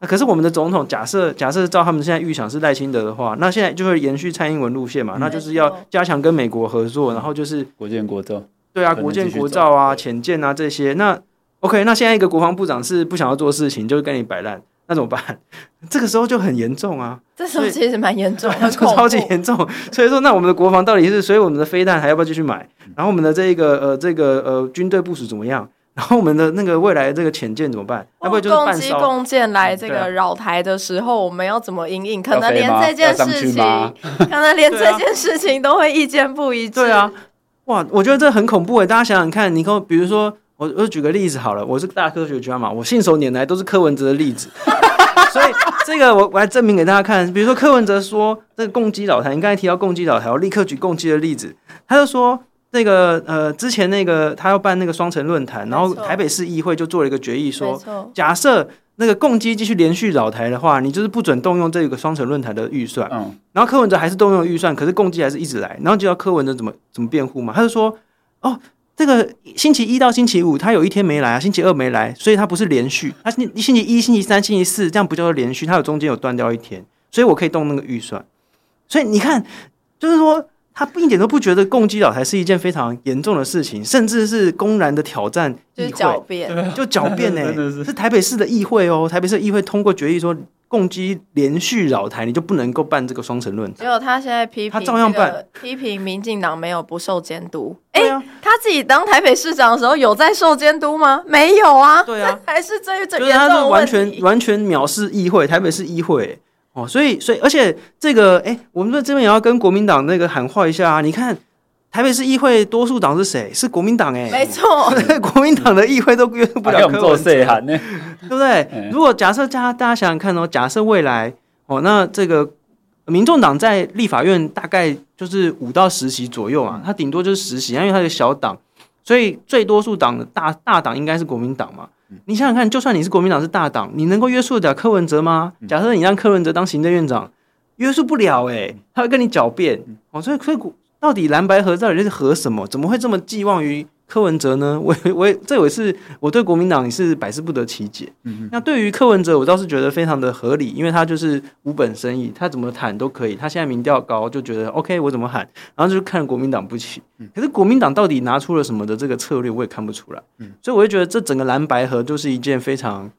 那可是我们的总统假设假设照他们现在预想是赖清德的话，那现在就会延续蔡英文路线嘛？那就是要加强跟美国合作，然后就是国建国造，对啊，国建国造啊，浅舰啊这些。那 OK，那现在一个国防部长是不想要做事情，就是跟你摆烂。那怎么办？这个时候就很严重啊！这时候其实蛮严重，超级严重。所以说，那我们的国防到底是？所以我们的飞弹还要不要继续买？然后我们的这一个呃这个呃军队部署怎么样？然后我们的那个未来这个潜舰怎么办？要不就是半烧。共机共舰来这个扰台的时候，我们要怎么应应？可能连这件事情，可能连这件事情都会意见不一致。对啊，哇，我觉得这很恐怖诶！大家想想看，你可比如说。我我举个例子好了，我是大科学家嘛，我信手拈来都是柯文哲的例子，所以这个我我来证明给大家看。比如说柯文哲说这个共济扰台，你刚才提到共济扰台，我立刻举共济的例子。他就说那个呃之前那个他要办那个双城论坛，然后台北市议会就做了一个决议说，假设那个共机继续连续扰台的话，你就是不准动用这个双城论坛的预算。嗯，然后柯文哲还是动用预算，可是共机还是一直来，然后就要柯文哲怎么怎么辩护嘛？他就说哦。这个星期一到星期五，他有一天没来啊，星期二没来，所以他不是连续，他星星期一、星期三、星期四，这样不叫做连续，他有中间有断掉一天，所以我可以动那个预算。所以你看，就是说他一点都不觉得共机扰台是一件非常严重的事情，甚至是公然的挑战议会，就狡辩，就狡辩呢，是台北市的议会哦，台北市议会通过决议说。共机连续扰台，你就不能够办这个双城论坛。结果他现在批评，他照样办，批评民进党没有不受监督。哎、他自己当台北市长的时候有在受监督吗？没有啊。对啊，还是最最严重的问题。就是他是完全完全藐视议会，台北市议会哦，所以所以而且这个哎、欸，我们这边也要跟国民党那个喊话一下啊，你看。台北市议会多数党是谁？是国民党哎、欸，没错，国民党的议会都约不了柯文哲，对不对？如果假设大家大家想想看哦，假设未来哦，那这个民众党在立法院大概就是五到十席左右啊，他顶多就是十席，因为他是小党，所以最多数党的大大党应该是国民党嘛。你想想看，就算你是国民党是大党，你能够约束得了柯文哲吗？假设你让柯文哲当行政院长，约束不了哎、欸，他会跟你狡辩哦，所以所以。到底蓝白合到底是合什么？怎么会这么寄望于柯文哲呢？我我也这也是我对国民党也是百思不得其解。嗯那对于柯文哲，我倒是觉得非常的合理，因为他就是无本生意，他怎么喊都可以。他现在民调高，就觉得 OK，我怎么喊，然后就是看国民党不起。可是国民党到底拿出了什么的这个策略，我也看不出来。嗯，所以我就觉得这整个蓝白合就是一件非常，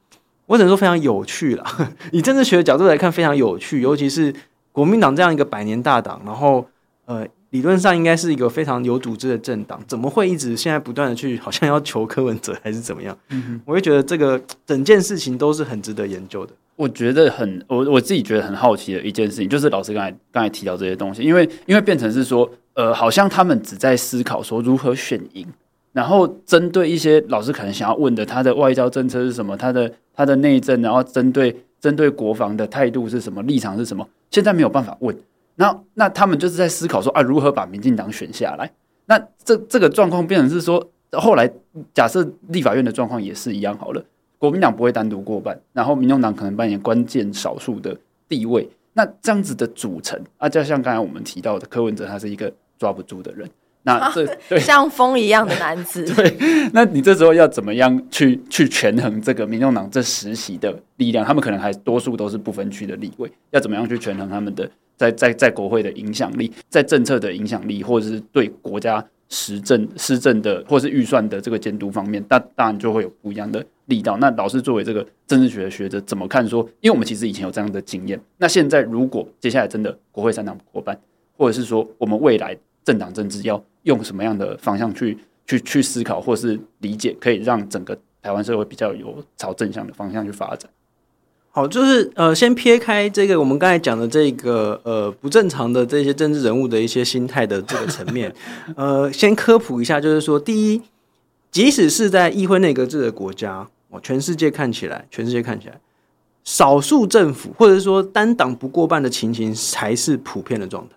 我只能说非常有趣了。以政治学的角度来看，非常有趣，尤其是国民党这样一个百年大党，然后呃。理论上应该是一个非常有组织的政党，怎么会一直现在不断的去好像要求柯文哲还是怎么样？嗯哼，我会觉得这个整件事情都是很值得研究的。我觉得很我我自己觉得很好奇的一件事情，就是老师刚才刚才提到这些东西，因为因为变成是说，呃，好像他们只在思考说如何选赢，然后针对一些老师可能想要问的，他的外交政策是什么，他的他的内政，然后针对针对国防的态度是什么，立场是什么，现在没有办法问。那那他们就是在思考说啊，如何把民进党选下来？那这这个状况变成是说，后来假设立法院的状况也是一样好了，国民党不会单独过半，然后民众党可能扮演关键少数的地位。那这样子的组成啊，就像刚才我们提到的柯文哲，他是一个抓不住的人。那 这对像风一样的男子，对，那你这时候要怎么样去去权衡这个民众党这十席的力量？他们可能还多数都是不分区的立委，要怎么样去权衡他们的？在在在国会的影响力，在政策的影响力，或者是对国家施政施政的，或是预算的这个监督方面，那当然就会有不一样的力道。那老师作为这个政治学的学者，怎么看说？因为我们其实以前有这样的经验。那现在如果接下来真的国会三党过半，或者是说我们未来政党政治要用什么样的方向去去去思考，或是理解，可以让整个台湾社会比较有朝正向的方向去发展。好，就是呃，先撇开这个我们刚才讲的这个呃不正常的这些政治人物的一些心态的这个层面，呃，先科普一下，就是说，第一，即使是在议会内阁制的国家，哦，全世界看起来，全世界看起来，少数政府或者说单党不过半的情形才是普遍的状态。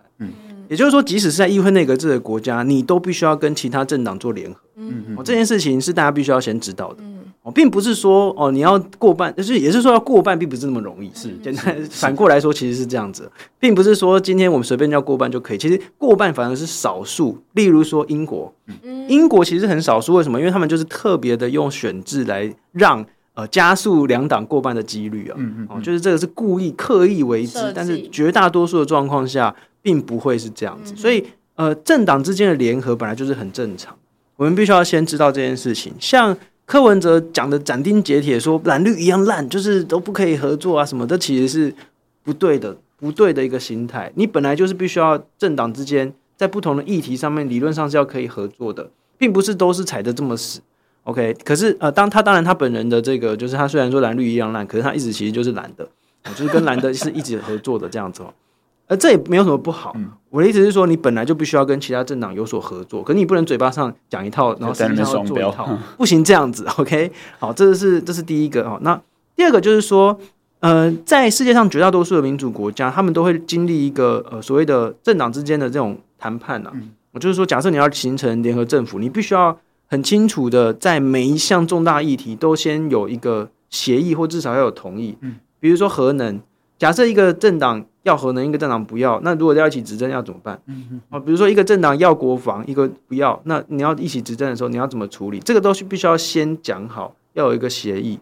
嗯，也就是说，即使是在议会内阁制的国家，你都必须要跟其他政党做联合。嗯嗯，哦，这件事情是大家必须要先知道的嗯。并不是说哦，你要过半，就是也是说要过半，并不是那么容易。是简单反过来说，其实是这样子，并不是说今天我们随便要过半就可以。其实过半反而是少数。例如说英国，英国其实很少数。为什么？因为他们就是特别的用选制来让呃加速两党过半的几率啊。嗯嗯。就是这个是故意刻意为之，但是绝大多数的状况下，并不会是这样子。所以呃，政党之间的联合本来就是很正常。我们必须要先知道这件事情，像。柯文哲讲的斩钉截铁说蓝绿一样烂，就是都不可以合作啊什么的，其实是不对的，不对的一个心态。你本来就是必须要政党之间在不同的议题上面理论上是要可以合作的，并不是都是踩得这么死。OK，可是呃，当他当然他本人的这个就是他虽然说蓝绿一样烂，可是他一直其实就是蓝的，就是跟蓝的是一直合作的这样子哦。而这也没有什么不好。我的意思是说，你本来就必须要跟其他政党有所合作，可是你不能嘴巴上讲一套，然后实际上要做一套，不行这样子。OK，好，这是这是第一个哦。那第二个就是说，呃，在世界上绝大多数的民主国家，他们都会经历一个呃所谓的政党之间的这种谈判呐。我就是说，假设你要形成联合政府，你必须要很清楚的在每一项重大议题都先有一个协议，或至少要有同意。嗯，比如说核能，假设一个政党。要核能，一个政党不要，那如果要一起执政要怎么办？嗯哦，比如说一个政党要国防，一个不要，那你要一起执政的时候，你要怎么处理？这个都是必须要先讲好，要有一个协议。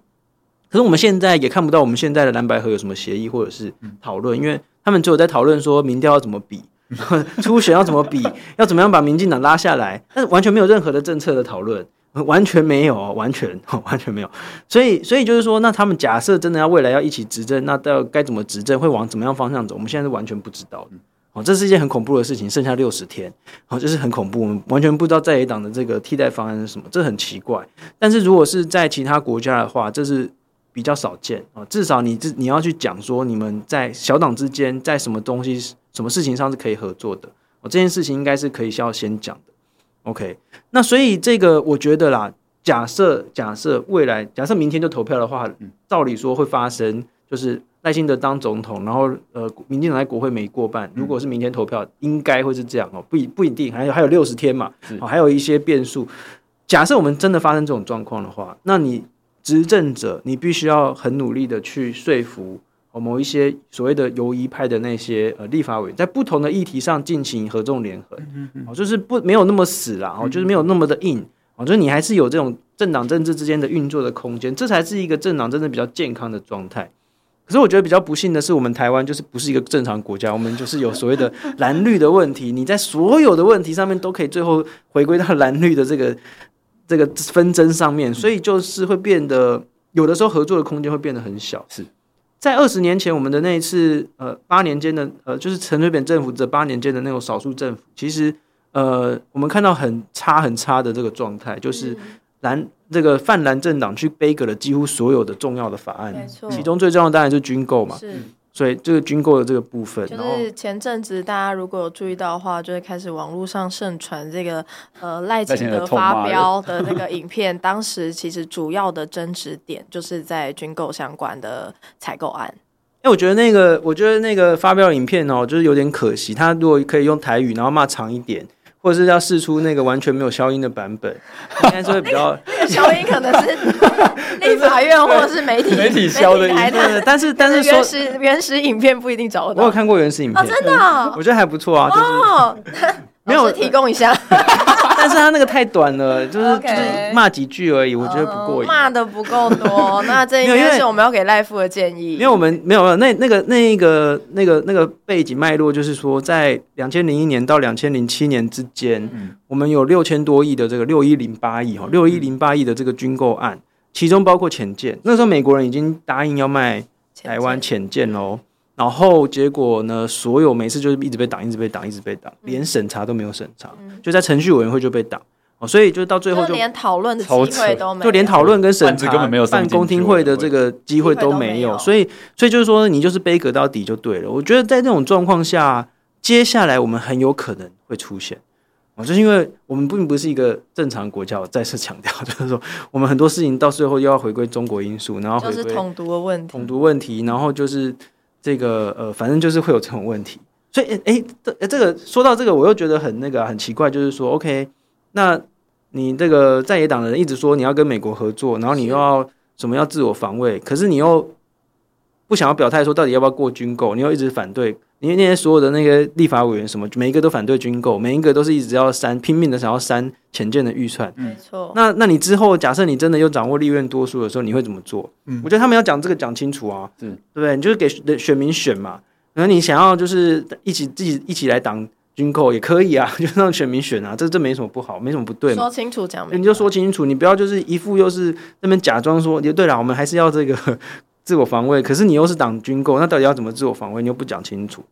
可是我们现在也看不到我们现在的蓝白合有什么协议或者是讨论，因为他们只有在讨论说民调要怎么比，初选要怎么比，要怎么样把民进党拉下来，但是完全没有任何的政策的讨论。完全没有，完全 完全没有，所以所以就是说，那他们假设真的要未来要一起执政，那到该怎么执政，会往怎么样方向走？我们现在是完全不知道的。哦，这是一件很恐怖的事情，剩下六十天，哦，这是很恐怖，我们完全不知道在野党的这个替代方案是什么，这很奇怪。但是如果是在其他国家的话，这是比较少见啊。至少你这你要去讲说，你们在小党之间，在什么东西、什么事情上是可以合作的。哦，这件事情应该是可以需要先讲的。OK，那所以这个我觉得啦，假设假设未来假设明天就投票的话，照理说会发生，就是赖清德当总统，然后呃，民进党在国会没过半。如果是明天投票，应该会是这样哦，不一不一定，还有还有六十天嘛，哦，还有一些变数。假设我们真的发生这种状况的话，那你执政者，你必须要很努力的去说服。某一些所谓的游移派的那些呃立法委员，在不同的议题上进行合纵联合，哦，就是不没有那么死啦，哦，就是没有那么的硬，哦，就是你还是有这种政党政治之间的运作的空间，这才是一个政党真的比较健康的状态。可是我觉得比较不幸的是，我们台湾就是不是一个正常国家，我们就是有所谓的蓝绿的问题，你在所有的问题上面都可以最后回归到蓝绿的这个这个纷争上面，所以就是会变得有的时候合作的空间会变得很小。是在二十年前，我们的那一次呃八年间的呃就是陈水扁政府这八年间的那种少数政府，其实呃我们看到很差很差的这个状态，就是。蓝这个泛蓝政党去背革了几乎所有的重要的法案，其中最重要的当然是军购嘛，是，所以这个军购的这个部分，就是前阵子大家如果有注意到的话，就会开始网络上盛传这个呃赖清德发飙的那个影片，当时其实主要的争执点就是在军购相关的采购案。哎，我觉得那个，我觉得那个发飙影片哦，就是有点可惜，他如果可以用台语，然后骂长一点。或者是要试出那个完全没有消音的版本，应该是会比较那个消音可能是 立法院或者是媒体媒体消的音，但是但是原始原始影片不一定找得到。我有看过原始影片，哦，真的，我觉得还不错啊，就是没有提供一下。但是他那个太短了，就是就是骂几句而已，我觉得不过瘾。骂的不够多，那这应该是我们要给赖副的建议。因为我们没有没有那那个那一个那个那个背景脉络，就是说在两千零一年到两千零七年之间，我们有六千多亿的这个六一零八亿哈，六一零八亿的这个军购案，其中包括潜舰。那时候美国人已经答应要卖台湾潜舰喽。然后结果呢？所有每次就是一直被挡，一直被挡，一直被挡，连审查都没有审查，嗯、就在程序委员会就被挡哦。所以就到最后就，就连讨论的机会都没有，就连讨论跟审查根本没有办公听会的这个机会都没有。所以，所以就是说，你就是杯葛到底就对了。我觉得在这种状况下，接下来我们很有可能会出现哦，就是因为我们并不是一个正常国家。我再次强调，就是说我们很多事情到最后又要回归中国因素，然后回归就是统独的问题，统独问题，然后就是。这个呃，反正就是会有这种问题，所以哎，这这个说到这个，我又觉得很那个很奇怪，就是说，OK，那你这个在野党的人一直说你要跟美国合作，然后你又要什么要自我防卫，可是你又不想要表态说到底要不要过军购，你又一直反对，因为那些所有的那个立法委员什么，每一个都反对军购，每一个都是一直要删，拼命的想要删潜舰的预算，没错。那那你之后假设你真的又掌握立院多数的时候，你会怎么做？嗯，我觉得他们要讲这个讲清楚啊，是，对不对？你就是给选民选嘛。然后你想要就是一起自己一起来挡军购也可以啊，就让选民选啊，这这没什么不好，没什么不对嘛。说清楚讲，你就说清楚，你不要就是一副又是那边假装说，你对了，我们还是要这个自我防卫，可是你又是党军购，那到底要怎么自我防卫？你又不讲清楚。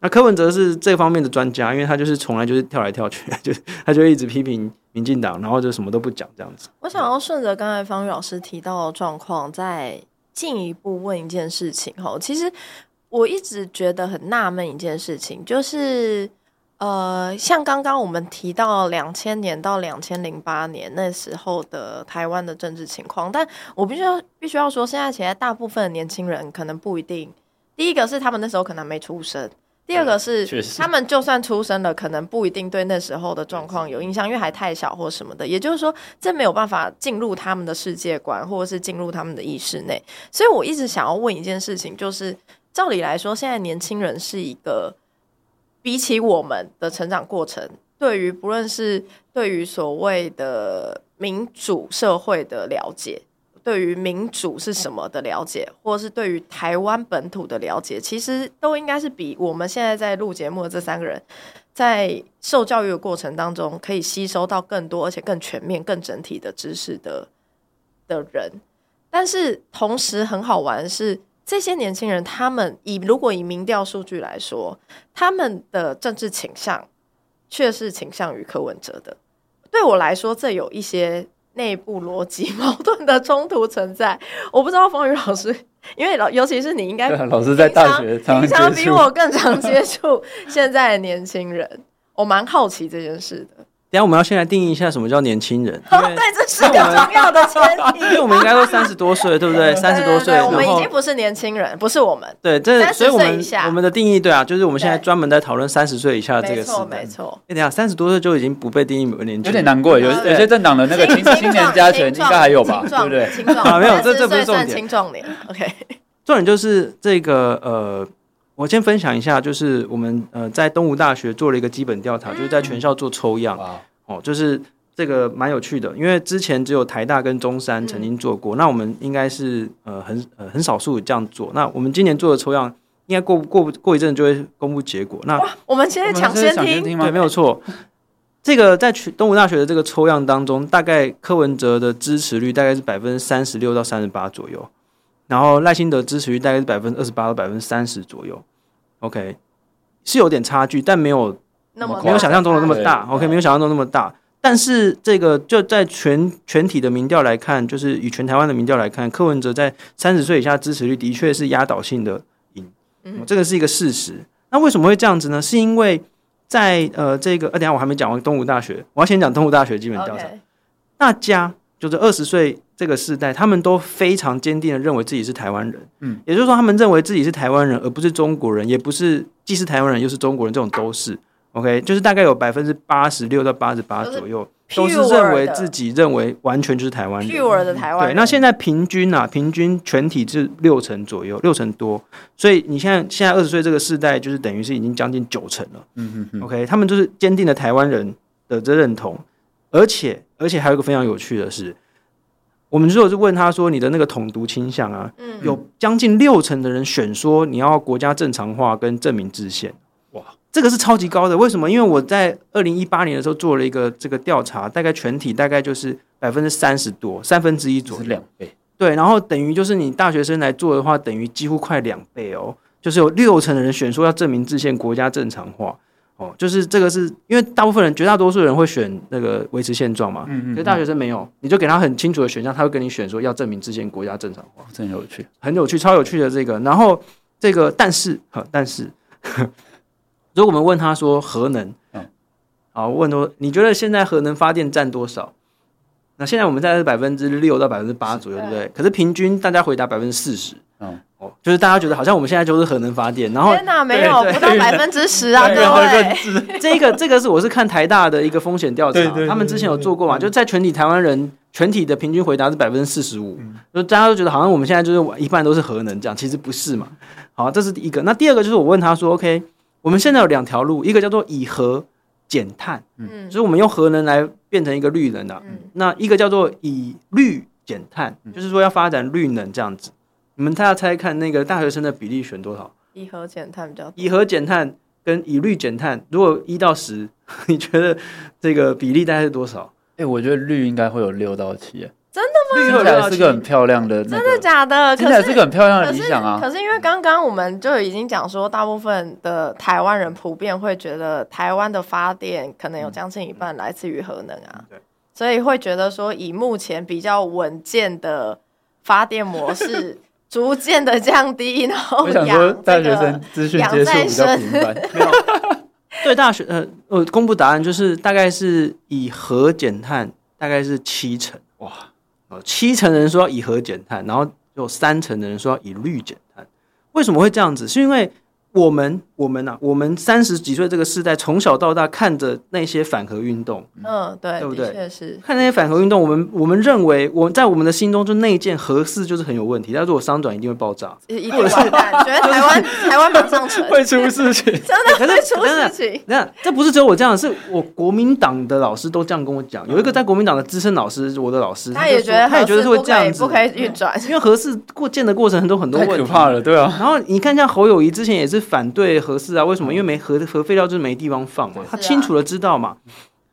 那柯文哲是这方面的专家，因为他就是从来就是跳来跳去，就他就一直批评民进党，然后就什么都不讲这样子。我想要顺着刚才方宇老师提到的状况，再进一步问一件事情哈。其实我一直觉得很纳闷一件事情，就是呃，像刚刚我们提到两千年到两千零八年那时候的台湾的政治情况，但我必须要必须要说，现在其实大部分的年轻人可能不一定。第一个是他们那时候可能没出生。第二个是，他们就算出生了，可能不一定对那时候的状况有印象，因为还太小或什么的。也就是说，这没有办法进入他们的世界观，或者是进入他们的意识内。所以我一直想要问一件事情，就是照理来说，现在年轻人是一个比起我们的成长过程，对于不论是对于所谓的民主社会的了解。对于民主是什么的了解，或者是对于台湾本土的了解，其实都应该是比我们现在在录节目的这三个人，在受教育的过程当中，可以吸收到更多而且更全面、更整体的知识的的人。但是同时很好玩的是，这些年轻人他们以如果以民调数据来说，他们的政治倾向却是倾向于柯文哲的。对我来说，这有一些。内部逻辑矛盾的冲突存在，我不知道方宇老师，因为老尤其是你应该 老师在大学常平常比我更常接触现在的年轻人，我蛮好奇这件事的。等下我们要先来定义一下什么叫年轻人，对，这是个重要的前提。因为我们应该都三十多岁，对不对？三十多岁，我们已经不是年轻人，不是我们。对，这所以我们我们的定义对啊，就是我们现在专门在讨论三十岁以下的这个时代。没错，哎，等下三十多岁就已经不被定义为年轻，有点难过。有有些政党的那个青青年加权应该还有吧？对不对？啊，没有，这这不是重点。青壮年，OK。重点就是这个呃，我先分享一下，就是我们呃在东吴大学做了一个基本调查，就是在全校做抽样。哦，就是这个蛮有趣的，因为之前只有台大跟中山曾经做过，嗯、那我们应该是呃很呃很少数这样做。那我们今年做的抽样，应该过过过一阵就会公布结果。那我们现在抢先听，听对，没有错。这个在东吴大学的这个抽样当中，大概柯文哲的支持率大概是百分之三十六到三十八左右，然后赖清德支持率大概是百分之二十八到百分之三十左右。OK，是有点差距，但没有那么没有想象中的那么大。OK，没有想象中那么大。但是这个就在全全体的民调来看，就是以全台湾的民调来看，柯文哲在三十岁以下支持率的确是压倒性的赢，嗯，这个是一个事实。那为什么会这样子呢？是因为在呃这个，呃、啊，等下我还没讲完东吴大学，我要先讲东吴大学基本调查。Okay. 大家就是二十岁这个世代，他们都非常坚定的认为自己是台湾人，嗯，也就是说他们认为自己是台湾人，而不是中国人，也不是既是台湾人又是中国人，这种都是。OK，就是大概有百分之八十六到八十八左右，都是认为自己认为完全就是台湾人，pure 的台湾。对，那现在平均啊，平均全体是六成左右，六成多。所以你现在现在二十岁这个世代，就是等于是已经将近九成了。嗯嗯嗯。OK，他们就是坚定的台湾人的这认同，而且而且还有一个非常有趣的是，我们如果是问他说你的那个统独倾向啊，嗯，有将近六成的人选说你要国家正常化跟正名制宪。这个是超级高的，为什么？因为我在二零一八年的时候做了一个这个调查，大概全体大概就是百分之三十多，三分之一左右，两倍。对，然后等于就是你大学生来做的话，等于几乎快两倍哦，就是有六成的人选说要正名制宪，国家正常化哦，就是这个是因为大部分人，绝大多数人会选那个维持现状嘛，嗯嗯，可是大学生没有，你就给他很清楚的选项，他会跟你选说要证明之前，国家正常化，真有趣，很有趣，超有趣的这个，然后这个但是哈，但是。如果我们问他说核能，嗯，好，问说你觉得现在核能发电占多少？那现在我们在是百分之六到百分之八左右，对不对？可是平均大家回答百分之四十，嗯，哦，就是大家觉得好像我们现在就是核能发电，然后天哪，没有不到百分之十啊，各位，这个这个是我是看台大的一个风险调查，他们之前有做过嘛，就在全体台湾人全体的平均回答是百分之四十五，就大家都觉得好像我们现在就是一半都是核能这样，其实不是嘛。好，这是第一个。那第二个就是我问他说，OK。我们现在有两条路，一个叫做以核减碳，嗯，就是我们用核能来变成一个绿能的，嗯，那一个叫做以绿减碳，嗯，就是说要发展绿能这样子。你们大家猜看，那个大学生的比例选多少？以核减碳比较多。以核减碳跟以绿减碳，如果一到十，你觉得这个比例大概是多少？哎，我觉得绿应该会有六到七。真的吗？听起来是个很漂亮的，真的假的？听起来是个很漂亮的理想啊。可是因为刚刚我们就已经讲说，大部分的台湾人普遍会觉得，台湾的发电可能有将近一半来自于核能啊，所以会觉得说，以目前比较稳健的发电模式，逐渐的降低，然后我想说，大学生资讯接触比较频繁。没有，对大学呃呃，公布答案就是大概是以核减碳，大概是七成哇。七成的人说要以核减碳，然后有三成的人说要以绿减碳。为什么会这样子？是因为我们我们呐、啊，我们三十几岁这个世代，从小到大看着那些反核运动，嗯，对，对不对？确实，看那些反核运动，我们我们认为，我在我们的心中，就那件核四就是很有问题。但如果商转，一定会爆炸，一定完蛋。觉得台湾台湾马上沉，会出事情，真的会出事情。那这不是只有我这样，是我国民党的老师都这样跟我讲。有一个在国民党的资深老师，我的老师，他也觉得，他也觉得是会这样子，不可以运转，因为核四过建的过程很多很多问题，太可怕了，对啊。然后你看，像侯友谊之前也是反对核。四啊，为什么？因为没核核废料就是没地方放嘛。他清楚的知道嘛。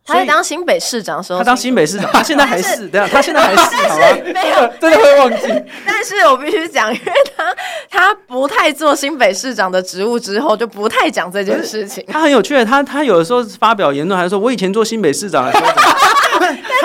他在当新北市长的时候，他当新北市长，他现在还是，等下他现在还是，好吗？没有，真的会忘记。但是我必须讲，因为他他不太做新北市长的职务之后，就不太讲这件事情。他很有趣，他他有的时候发表言论，还说我以前做新北市长的时候，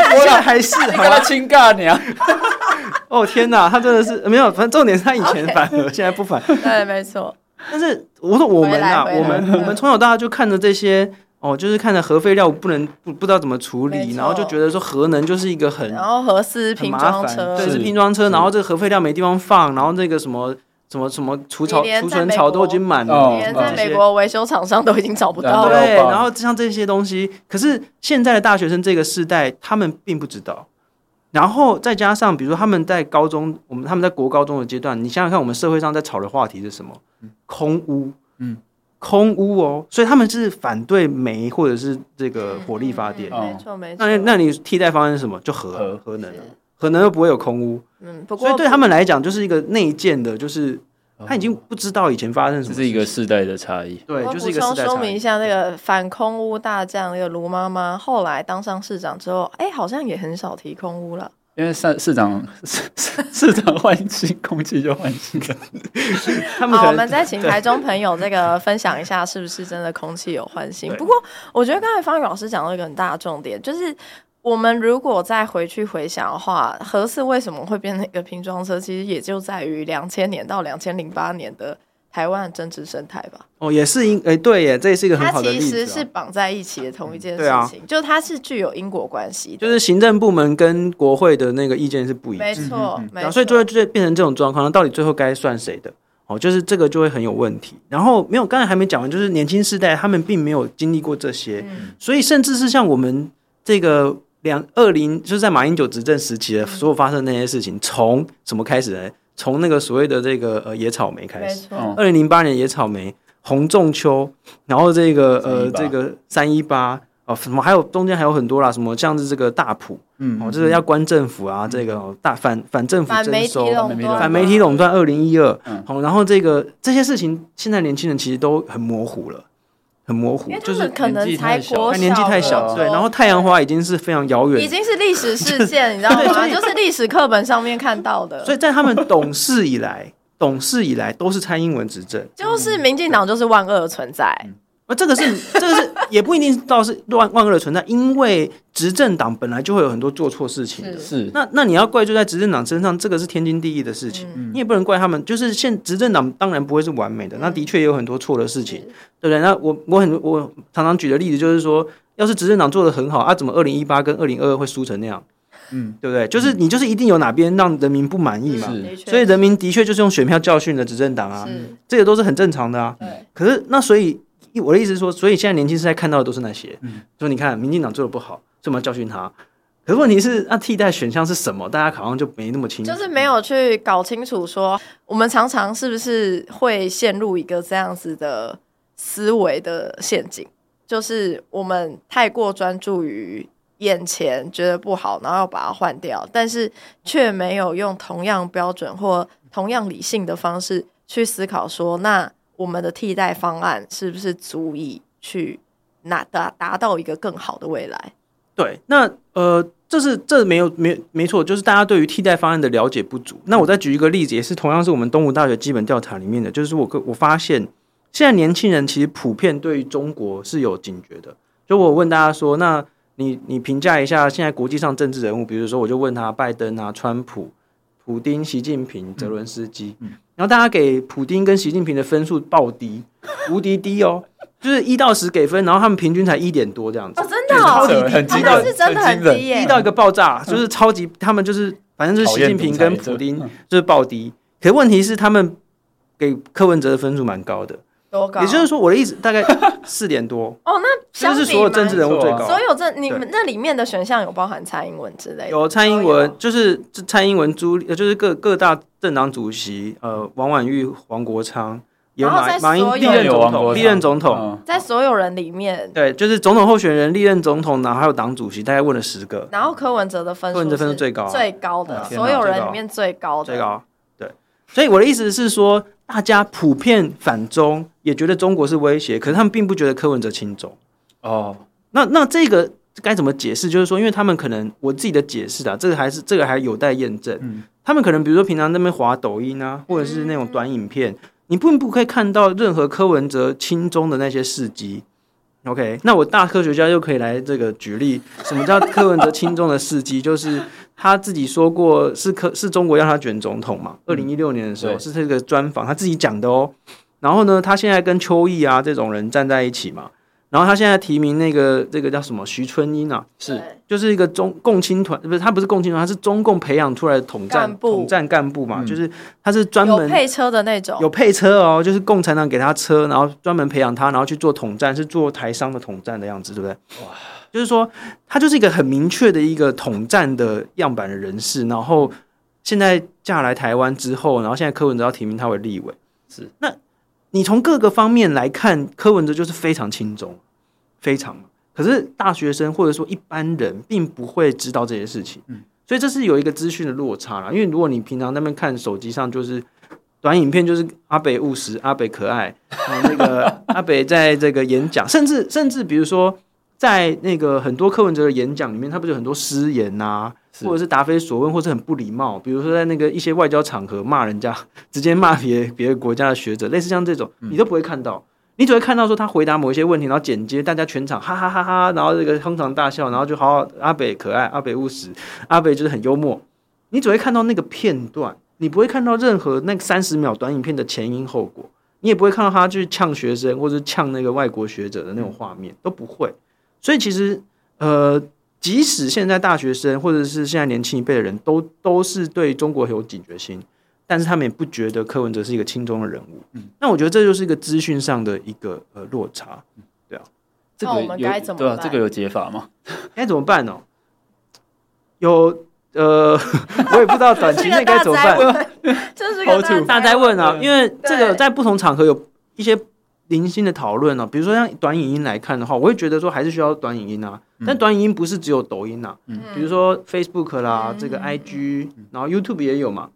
他现在还是，好吧？亲尬娘。哦天哪，他真的是没有，反正重点是他以前反核，现在不反。对，没错。但是我说我们啊，我们我们从小到大就看着这些哦，就是看着核废料不能不不知道怎么处理，然后就觉得说核能就是一个很然后核是拼装车，对，是拼装车，然后这个核废料没地方放，然后那个什么什么什么储槽储存槽都已经满了，连在美国维修厂商都已经找不到了。对，然后像这些东西，可是现在的大学生这个世代，他们并不知道。然后再加上，比如说他们在高中，我们他们在国高中的阶段，你想想看，我们社会上在吵的话题是什么？空屋，嗯，空屋哦，所以他们是反对煤或者是这个火力发电。没错没错。那那你替代方案是什么？就核核核能，核能又不会有空屋。嗯，不过所以对他们来讲，就是一个内建的，就是他已经不知道以前发生什么。这是一个世代的差异。对，就是一个世代差异。说明一下，那个反空屋大战那个卢妈妈，后来当上市长之后，哎，好像也很少提空屋了。因为市市长市 市长换新，空气就换新了。他们好，我们再请台中朋友这个分享一下，是不是真的空气有换新？不过，我觉得刚才方宇老师讲到一个很大的重点，就是我们如果再回去回想的话，核四为什么会变成一个拼装车？其实也就在于两千年到两千零八年的。台湾的政治生态吧，哦，也是因哎、欸，对耶，这也是一个很好的例子、啊。它其实是绑在一起的同一件事情，嗯啊、就它是具有因果关系。就是行政部门跟国会的那个意见是不一致，没错，没错。所以就会就会变成这种状况，那到底最后该算谁的？哦，就是这个就会很有问题。然后没有，刚才还没讲完，就是年轻世代他们并没有经历过这些，嗯、所以甚至是像我们这个两二零，就是在马英九执政时期的所有发生的那些事情，从什么开始呢？从那个所谓的这个呃野草莓开始，二零零八年野草莓洪仲秋，然后这个呃这个三一八哦什么还有中间还有很多啦，什么像是这个大埔，嗯哦这个要关政府啊，这个大反反政府征收。反媒体垄断二零一二，好然后这个这些事情现在年轻人其实都很模糊了。很模糊，就是可能才国小，年纪太小，对。然后太阳花已经是非常遥远，已经是历史事件，你知道吗？就是历史课本上面看到的。所以在他们懂事以来，懂事以来都是蔡英文执政，就是民进党就是万恶的存在。而这个是，这个是也不一定到是万万恶的存在，因为执政党本来就会有很多做错事情的。是，那那你要怪罪在执政党身上，这个是天经地义的事情。嗯、你也不能怪他们，就是现执政党当然不会是完美的，那的确也有很多错的事情，嗯、对不对？那我我很我常常举的例子就是说，要是执政党做的很好啊，怎么二零一八跟二零二二会输成那样？嗯，对不对？就是你就是一定有哪边让人民不满意嘛，是所以人民的确就是用选票教训的执政党啊，是这个都是很正常的啊。对可是那所以。我的意思是说，所以现在年轻世代看到的都是那些，嗯，说你看民进党做的不好，所以我们要教训他。可是问题是，那替代选项是什么？大家好像就没那么清楚，就是没有去搞清楚。说我们常常是不是会陷入一个这样子的思维的陷阱？就是我们太过专注于眼前，觉得不好，然后要把它换掉，但是却没有用同样标准或同样理性的方式去思考说那。我们的替代方案是不是足以去拿达达到一个更好的未来？对，那呃，这是这没有没没错，就是大家对于替代方案的了解不足。那我再举一个例子，也是同样是我们东吴大学基本调查里面的，就是我我发现现在年轻人其实普遍对于中国是有警觉的。就我问大家说，那你你评价一下现在国际上政治人物，比如说我就问他拜登啊、川普、普丁、习近平、泽伦斯基。嗯嗯然后大家给普丁跟习近平的分数爆低，无敌低哦，就是一到十给分，然后他们平均才一点多这样子。哦，真的，超级低，低到是真的很低耶，低到一个爆炸，就是超级，他们就是反正就是习近平跟普丁就是爆低。可是问题是他们给柯文哲的分数蛮高的。多高？也就是说，我的意思大概 四点多哦。那就是所有政治人物最高，所有这你们那里面的选项有包含蔡英文之类的？有蔡英文，就是蔡英文朱，就是各各大政党主席，呃，王婉玉、黄国昌，有马马英历任总统，历任总统，在所有人里面，对，就是总统候选人、历任总统，然后还有党主席，大概问了十个。然后柯文哲的分数，柯文哲分数最高，最高的所有人里面最高的，最高。对，所以我的意思是说。大家普遍反中，也觉得中国是威胁，可是他们并不觉得柯文哲亲中。哦，那那这个该怎么解释？就是说，因为他们可能我自己的解释啊，这个还是这个还有待验证。嗯，他们可能比如说平常那边滑抖音啊，或者是那种短影片，你并不可以看到任何柯文哲亲中的那些事迹。OK，那我大科学家又可以来这个举例，什么叫柯文哲亲中的事迹？就是他自己说过是可是中国要他选总统嘛？二零一六年的时候是这个专访，他自己讲的哦。然后呢，他现在跟邱毅啊这种人站在一起嘛。然后他现在提名那个这个叫什么徐春英啊，是就是一个中共青团，不是他不是共青团，他是中共培养出来的统战统战干部嘛，就是他是专门有配车的那种，有配车哦，就是共产党给他车，然后专门培养他，然后去做统战，是做台商的统战的样子，对不对？哇，就是说他就是一个很明确的一个统战的样板的人士，然后现在嫁来台湾之后，然后现在柯文哲要提名他为立委，是那。你从各个方面来看，柯文哲就是非常亲中，非常。可是大学生或者说一般人并不会知道这些事情，嗯，所以这是有一个资讯的落差啦。因为如果你平常那边看手机上就是短影片，就是阿北务实、阿北可爱，然后那个阿北在这个演讲，甚至甚至比如说在那个很多柯文哲的演讲里面，他不是有很多失言呐、啊，或者是答非所问，或者很不礼貌，比如说在那个一些外交场合骂人家，直接骂别别的国家的学者，类似像这种，你都不会看到。你只会看到说他回答某一些问题，然后剪接，大家全场哈哈哈哈，然后这个哄堂大笑，然后就好好阿北可爱，阿北务实，阿北就是很幽默。你只会看到那个片段，你不会看到任何那三十秒短影片的前因后果，你也不会看到他去呛学生或者呛那个外国学者的那种画面，都不会。所以其实呃，即使现在大学生或者是现在年轻一辈的人都都是对中国有警觉心。但是他们也不觉得柯文哲是一个轻中的人物，嗯，那我觉得这就是一个资讯上的一个呃落差，对啊，这个我们该怎么办？对啊，这个有解法吗？该怎么办呢？有呃，我也不知道短期内该怎么办，这是个大灾问啊，因为这个在不同场合有一些零星的讨论呢，比如说像短影音来看的话，我会觉得说还是需要短影音啊，但短影音不是只有抖音啊，嗯，比如说 Facebook 啦，这个 IG，然后 YouTube 也有嘛。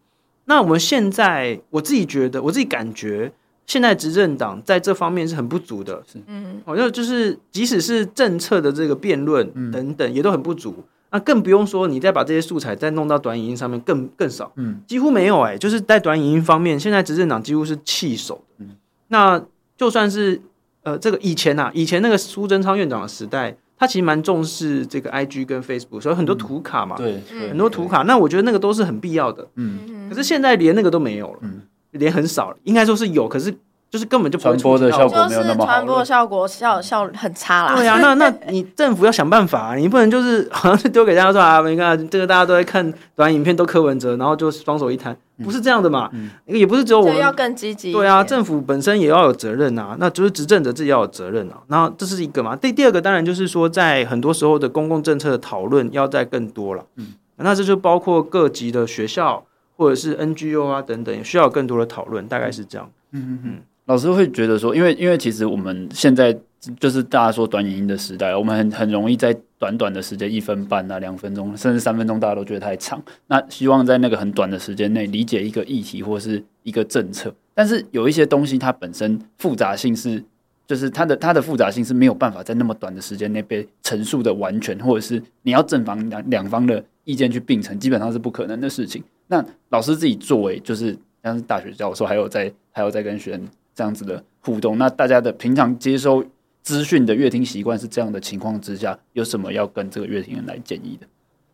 那我们现在，我自己觉得，我自己感觉，现在执政党在这方面是很不足的。是，嗯，好像就是，即使是政策的这个辩论等等，也都很不足。那更不用说，你再把这些素材再弄到短影音上面，更更少，嗯，几乎没有。哎，就是在短影音方面，现在执政党几乎是弃守。嗯，那就算是呃，这个以前呐，以前那个苏贞昌院长的时代。他其实蛮重视这个 IG 跟 Facebook，所以很多图卡嘛，对，很多图卡。那我觉得那个都是很必要的，嗯。可是现在连那个都没有了，嗯，连很少，应该说是有，可是就是根本就传播的效果没有那么好，传播的效果效效很差啦。对啊，那那你政府要想办法，你不能就是好像是丢给大家说啊，你看这个大家都在看短影片，都柯文哲，然后就双手一摊。不是这样的嘛，嗯、也不是只有我们要更积极。对啊，政府本身也要有责任啊，那就是执政者自己要有责任啊。然后这是一个嘛，第第二个当然就是说，在很多时候的公共政策的讨论要再更多了。嗯，那这就包括各级的学校或者是 NGO 啊等等，也需要更多的讨论，大概是这样。嗯嗯嗯，老师会觉得说，因为因为其实我们现在。就是大家说短影音的时代，我们很很容易在短短的时间，一分半啊、两分钟，甚至三分钟，大家都觉得太长。那希望在那个很短的时间内理解一个议题或是一个政策，但是有一些东西它本身复杂性是，就是它的它的复杂性是没有办法在那么短的时间内被陈述的完全，或者是你要正反两两方的意见去并存，基本上是不可能的事情。那老师自己作为就是像是大学教授，还有在还有在跟学生这样子的互动，那大家的平常接收。资讯的阅听习惯是这样的情况之下，有什么要跟这个阅听人来建议的？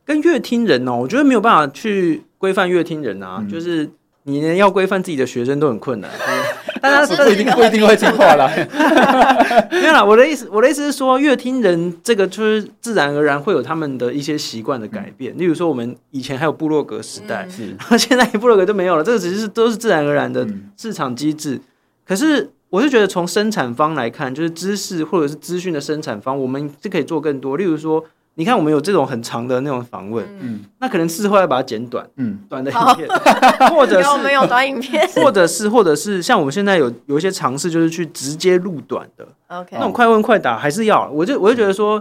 跟阅听人哦，我觉得没有办法去规范阅听人啊，嗯、就是你连要规范自己的学生都很困难。大家 不一定不一定会听话啦。没有啦，我的意思，我的意思是说，阅听人这个就是自然而然会有他们的一些习惯的改变。嗯、例如说，我们以前还有部落格时代，是、嗯，现在部落格都没有了，这个只是都是自然而然的市场机制。嗯、可是。我是觉得从生产方来看，就是知识或者是资讯的生产方，我们是可以做更多。例如说，你看我们有这种很长的那种访问，嗯，那可能事后要把它剪短，嗯，短的影片，或者是有没有短影片，或者是或者是像我们现在有有一些尝试，就是去直接录短的，OK，那种快问快答还是要。我就我就觉得说，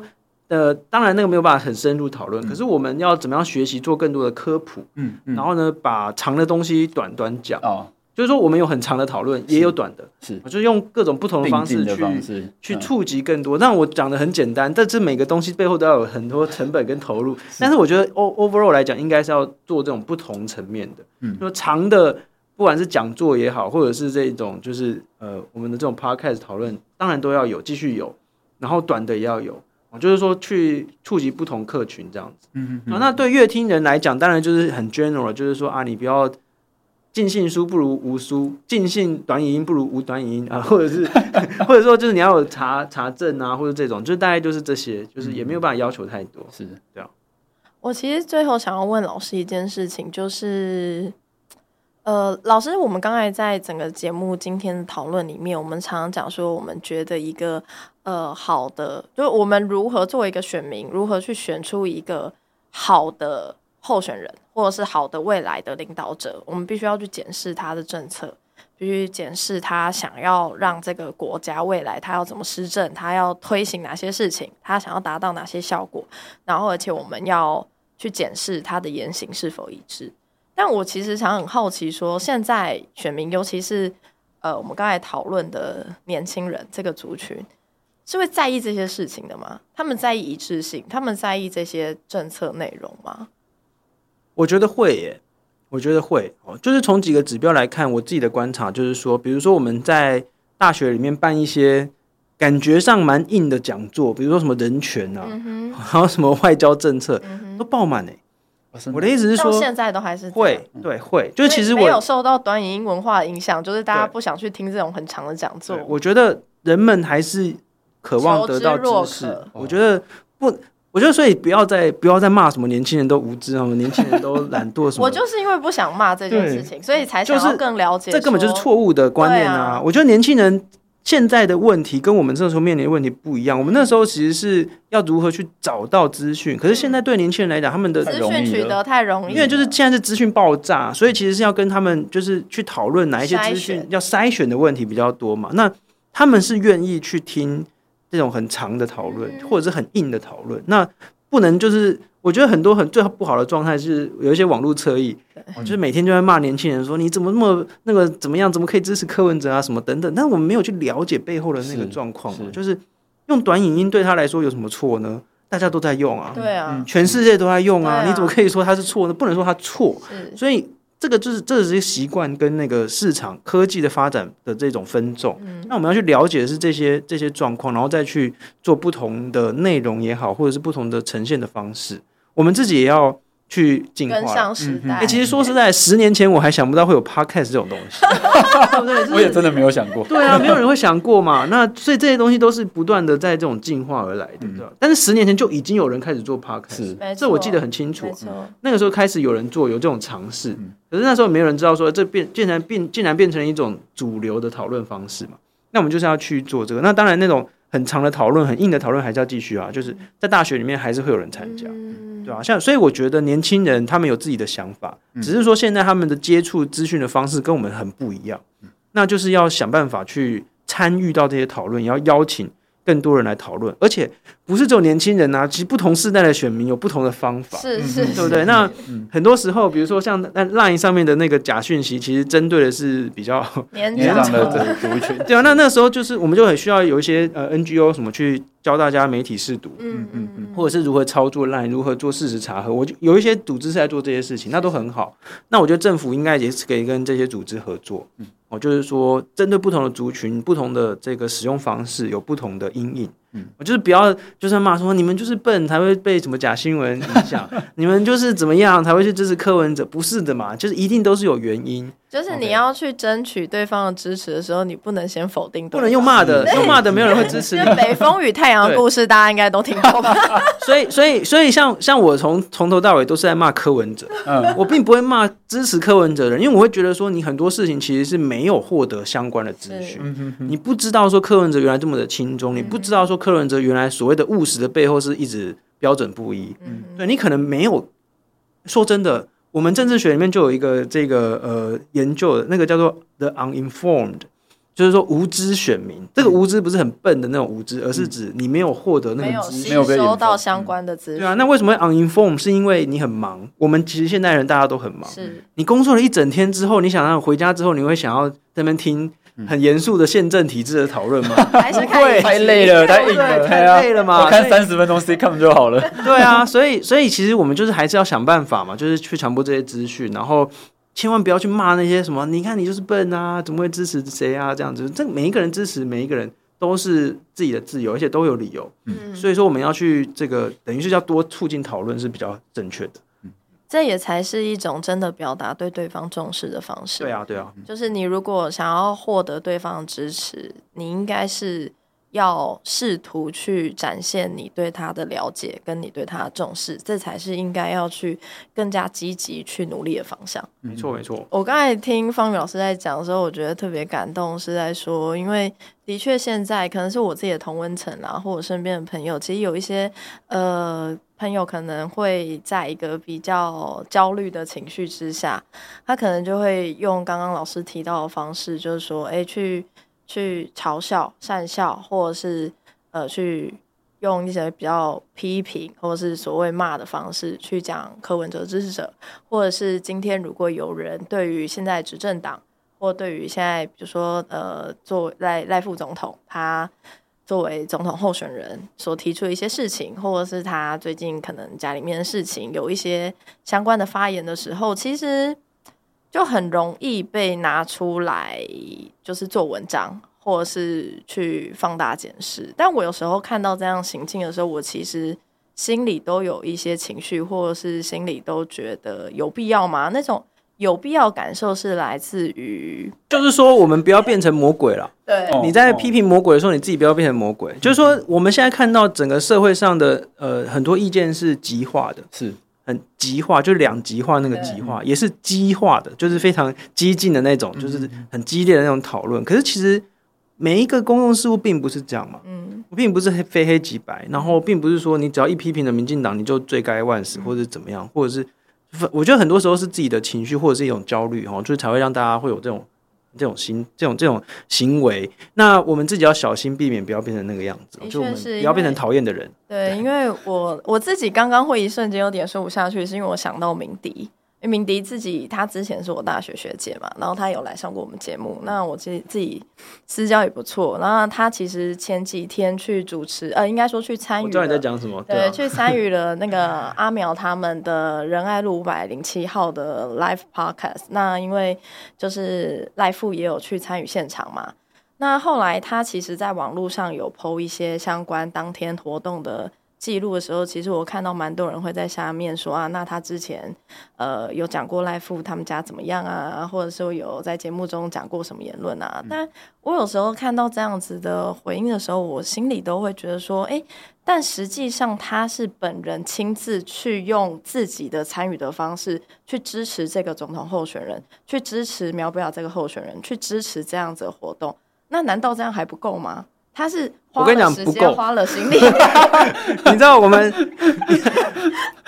呃，当然那个没有办法很深入讨论，可是我们要怎么样学习做更多的科普，嗯，然后呢，把长的东西短短讲哦。就是说，我们有很长的讨论，也有短的，是，就是用各种不同的方式去去触及更多。但我讲的很简单，但这每个东西背后都要有很多成本跟投入。但是我觉得，overall 来讲，应该是要做这种不同层面的。嗯，说长的，不管是讲座也好，或者是这种就是呃我们的这种 podcast 讨论，当然都要有，继续有。然后短的也要有，就是说去触及不同客群这样子。嗯嗯。那对乐听人来讲，当然就是很 general，就是说啊，你不要。尽信书不如无书，尽信短语音不如无短语音啊，或者是 或者说就是你要有查查证啊，或者这种，就是大概就是这些，就是也没有办法要求太多，是这样。我其实最后想要问老师一件事情，就是呃，老师，我们刚才在整个节目今天的讨论里面，我们常常讲说，我们觉得一个呃好的，就是我们如何作为一个选民，如何去选出一个好的。候选人或者是好的未来的领导者，我们必须要去检视他的政策。必须检视他想要让这个国家未来他要怎么施政，他要推行哪些事情，他想要达到哪些效果，然后而且我们要去检视他的言行是否一致。但我其实想很好奇说，现在选民，尤其是呃我们刚才讨论的年轻人这个族群，是会在意这些事情的吗？他们在意一致性，他们在意这些政策内容吗？我觉得会耶，我觉得会哦。就是从几个指标来看，我自己的观察就是说，比如说我们在大学里面办一些感觉上蛮硬的讲座，比如说什么人权啊，嗯、然后什么外交政策，嗯、都爆满哎。我的意思是说，现在都还是会，对，会。就是其实我没有受到短影音文化的影响，就是大家不想去听这种很长的讲座。我觉得人们还是。渴望得到知识，我觉得不，我觉得所以不要再不要再骂什么年轻人都无知啊，年轻人都懒惰什么。我就是因为不想骂这件事情，所以才想要更了解。这根本就是错误的观念啊！我觉得年轻人现在的问题跟我们这时候面临的问题不一样。我们那时候其实是要如何去找到资讯，可是现在对年轻人来讲，他们的资讯取得太容易，因为就是现在是资讯爆炸，所以其实是要跟他们就是去讨论哪一些资讯要筛选的问题比较多嘛。那他们是愿意去听。这种很长的讨论，或者是很硬的讨论，那不能就是我觉得很多很最不好的状态是有一些网络侧翼，就是每天就在骂年轻人说你怎么那么那个怎么样，怎么可以支持柯文哲啊什么等等，但是我们没有去了解背后的那个状况，就是用短影音对他来说有什么错呢？大家都在用啊，对啊，全世界都在用啊，你怎么可以说他是错呢？不能说他错，所以。这个就是这是一个习惯跟那个市场科技的发展的这种分众，嗯、那我们要去了解的是这些这些状况，然后再去做不同的内容也好，或者是不同的呈现的方式，我们自己也要。去进化，跟上时代。哎、嗯欸，其实说实在，十年前我还想不到会有 podcast 这种东西，对不对？我也真的没有想过。对啊，没有人会想过嘛。那所以这些东西都是不断的在这种进化而来的，对不对？但是十年前就已经有人开始做 podcast，是这我记得很清楚。那个时候开始有人做，有这种尝试。可是那时候没有人知道说这变竟然变竟然变成一种主流的讨论方式嘛。那我们就是要去做这个。那当然那种。很长的讨论，很硬的讨论还是要继续啊，就是在大学里面还是会有人参加，嗯、对吧、啊？像所以我觉得年轻人他们有自己的想法，只是说现在他们的接触资讯的方式跟我们很不一样，那就是要想办法去参与到这些讨论，也要邀请。更多人来讨论，而且不是只有年轻人啊，其实不同世代的选民有不同的方法，是是，对不对？那很多时候，比如说像那 Line 上面的那个假讯息，其实针对的是比较年长的族群。对啊，那那时候就是我们就很需要有一些呃 NGO 什么去教大家媒体识读，嗯嗯嗯，或者是如何操作 Line，如何做事实查核。我就有一些组织是在做这些事情，那都很好。那我觉得政府应该也是可以跟这些组织合作。嗯，哦，就是说针对不同的族群、不同的这个使用方式，有不同的阴影。嗯，我就是不要，就是骂说你们就是笨才会被什么假新闻影响，你们就是怎么样才会去支持柯文哲？不是的嘛，就是一定都是有原因。就是你要去争取对方的支持的时候，你不能先否定对方，不能用骂的，用骂的没有人会支持你。北风与太阳的故事大家应该都听过吧？所以，所以，所以像像我从从头到尾都是在骂柯文哲，嗯，我并不会骂支持柯文哲的人，因为我会觉得说你很多事情其实是没有获得相关的资讯，你不知道说柯文哲原来这么的轻松，你不知道说柯伦哲原来所谓的务实的背后是一直标准不一，嗯，对你可能没有说真的。我们政治学里面就有一个这个呃研究的那个叫做 the uninformed，就是说无知选民。这个无知不是很笨的那种无知，而是指你没有获得那个资讯，没有吸收到相关的资讯。对啊，那为什么会 uninformed？是因为你很忙。我们其实现代人大家都很忙。是你工作了一整天之后，你想让回家之后，你会想要在那边听。很严肃的宪政体制的讨论吗？还是会太累了，太硬了，太累了嘛？我看三十分钟 sitcom 就好了。对啊，所以所以其实我们就是还是要想办法嘛，就是去传播这些资讯，然后千万不要去骂那些什么，你看你就是笨啊，怎么会支持谁啊？这样子，这每一个人支持每一个人都是自己的自由，而且都有理由。嗯，所以说我们要去这个，等于是要多促进讨论是比较正确的。这也才是一种真的表达对对方重视的方式。对啊，对啊，就是你如果想要获得对方的支持，你应该是要试图去展现你对他的了解，跟你对他的重视，这才是应该要去更加积极去努力的方向。没错，没错。我刚才听方宇老师在讲的时候，我觉得特别感动，是在说，因为的确现在可能是我自己的同温层啦，或我身边的朋友，其实有一些呃朋友可能会在一个比较焦虑的情绪之下，他可能就会用刚刚老师提到的方式，就是说，哎，去。去嘲笑、讪笑，或者是呃，去用一些比较批评或者是所谓骂的方式去讲柯文哲支持者，或者是今天如果有人对于现在执政党，或对于现在比如说呃，作赖赖副总统，他作为总统候选人所提出的一些事情，或者是他最近可能家里面的事情有一些相关的发言的时候，其实。就很容易被拿出来，就是做文章，或者是去放大检视。但我有时候看到这样行径的时候，我其实心里都有一些情绪，或者是心里都觉得有必要吗？那种有必要感受是来自于，就是说我们不要变成魔鬼了。对，你在批评魔鬼的时候，你自己不要变成魔鬼。就是说，我们现在看到整个社会上的呃很多意见是极化的，是。很极化，就两极化那个极化，也是激化的，就是非常激进的那种，就是很激烈的那种讨论。可是其实每一个公共事务并不是这样嘛，嗯，并不是非黑即白，然后并不是说你只要一批评了民进党，你就罪该万死，或者怎么样，或者是我觉得很多时候是自己的情绪或者是一种焦虑哈，就是才会让大家会有这种。这种行这种这种行为，那我们自己要小心避免，不要变成那个样子，就我们不要变成讨厌的人。对，因为我我自己刚刚会一瞬间有点说不下去，是因为我想到敏迪。因为敏迪自己，他之前是我大学学姐嘛，然后他有来上过我们节目。那我自己自己私交也不错。然后他其实前几天去主持，呃，应该说去参与。我知道你在讲什么。对，对啊、去参与了那个阿苗他们的仁爱路五百零七号的 live podcast。那因为就是赖富也有去参与现场嘛。那后来他其实在网络上有 po 一些相关当天活动的。记录的时候，其实我看到蛮多人会在下面说啊，那他之前呃有讲过赖富他们家怎么样啊，或者说有在节目中讲过什么言论啊。但我有时候看到这样子的回应的时候，我心里都会觉得说，哎，但实际上他是本人亲自去用自己的参与的方式去支持这个总统候选人，去支持苗博雅这个候选人，去支持这样子的活动，那难道这样还不够吗？他是花了时间，花了心力。你知道我们，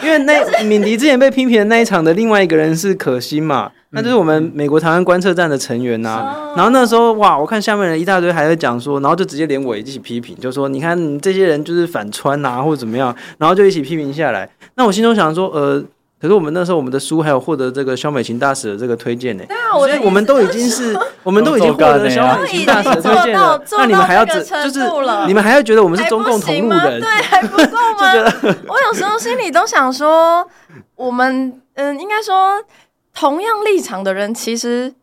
因为那敏迪之前被批评的那一场的另外一个人是可心嘛，那就是我们美国台湾观测站的成员呐、啊。然后那时候哇，我看下面人一大堆还在讲说，然后就直接连我一起批评，就说你看你这些人就是反穿啊，或者怎么样，然后就一起批评下来。那我心中想说，呃。可是我们那时候，我们的书还有获得这个萧美琴大使的这个推荐呢。对啊，所以我们都已经是，我们都已经获得萧美琴大使的推荐了。那你们还要只就是你们还要觉得我们是中共同路人？对，还不够吗？我有时候心里都想说，我们嗯，应该说同样立场的人其实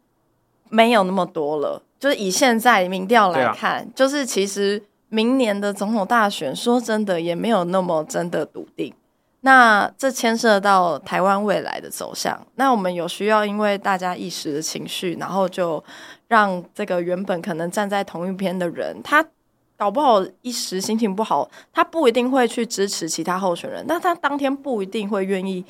没有那么多了。就是以现在民调来看，就是其实明年的总统大选，说真的也没有那么真的笃定。那这牵涉到台湾未来的走向。那我们有需要，因为大家一时的情绪，然后就让这个原本可能站在同一边的人，他搞不好一时心情不好，他不一定会去支持其他候选人，但他当天不一定会愿意，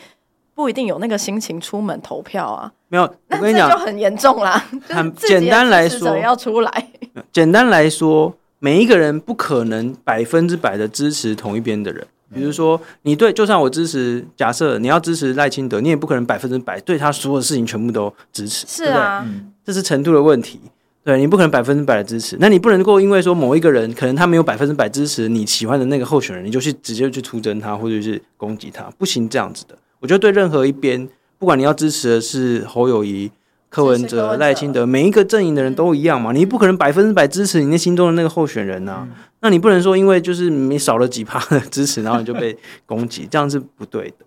不一定有那个心情出门投票啊。没有，我跟你讲，就很严重啦。很简单来说，要出来。简单来说，每一个人不可能百分之百的支持同一边的人。比如说，你对，就算我支持，假设你要支持赖清德，你也不可能百分之百对他所有事情全部都支持，是啊，对对，这是程度的问题。对，你不可能百分之百的支持，那你不能够因为说某一个人可能他没有百分之百支持你喜欢的那个候选人，你就去直接去出征他或者是攻击他，不行这样子的。我觉得对任何一边，不管你要支持的是侯友宜。柯文哲、赖清德，每一个阵营的人都一样嘛？你不可能百分之百支持你那心中的那个候选人呐、啊。那你不能说因为就是你少了几趴的支持，然后你就被攻击，这样是不对的。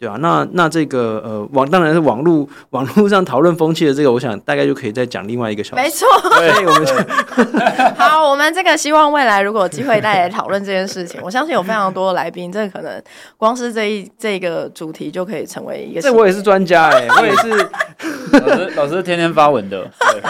对啊，那那这个呃网当然是网络网络上讨论风气的这个，我想大概就可以再讲另外一个小时。没错，对，我 们好，我们这个希望未来如果有机会再来讨论这件事情，我相信有非常多的来宾，这个可能光是这一这个主题就可以成为一个。这我也是专家哎、欸，我也是。老师老师天天发文的，对，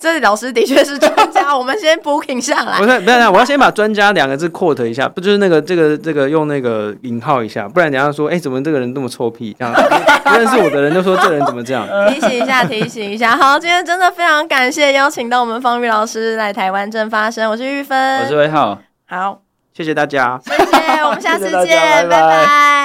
这老师的确是专家，我们先 booking 下来。不是，不要，我要先把“专家”两个字 quote 一下，不就是那个这个这个用那个引号一下，不然等下说，哎、欸，怎么这个人这么臭屁？这样不 认识我的人都说这人怎么这样？提醒一下，提醒一下。好，今天真的非常感谢邀请到我们方玉老师来台湾正发生，我是玉芬，我是魏浩，好，谢谢大家，谢谢，我们下次见。拜拜。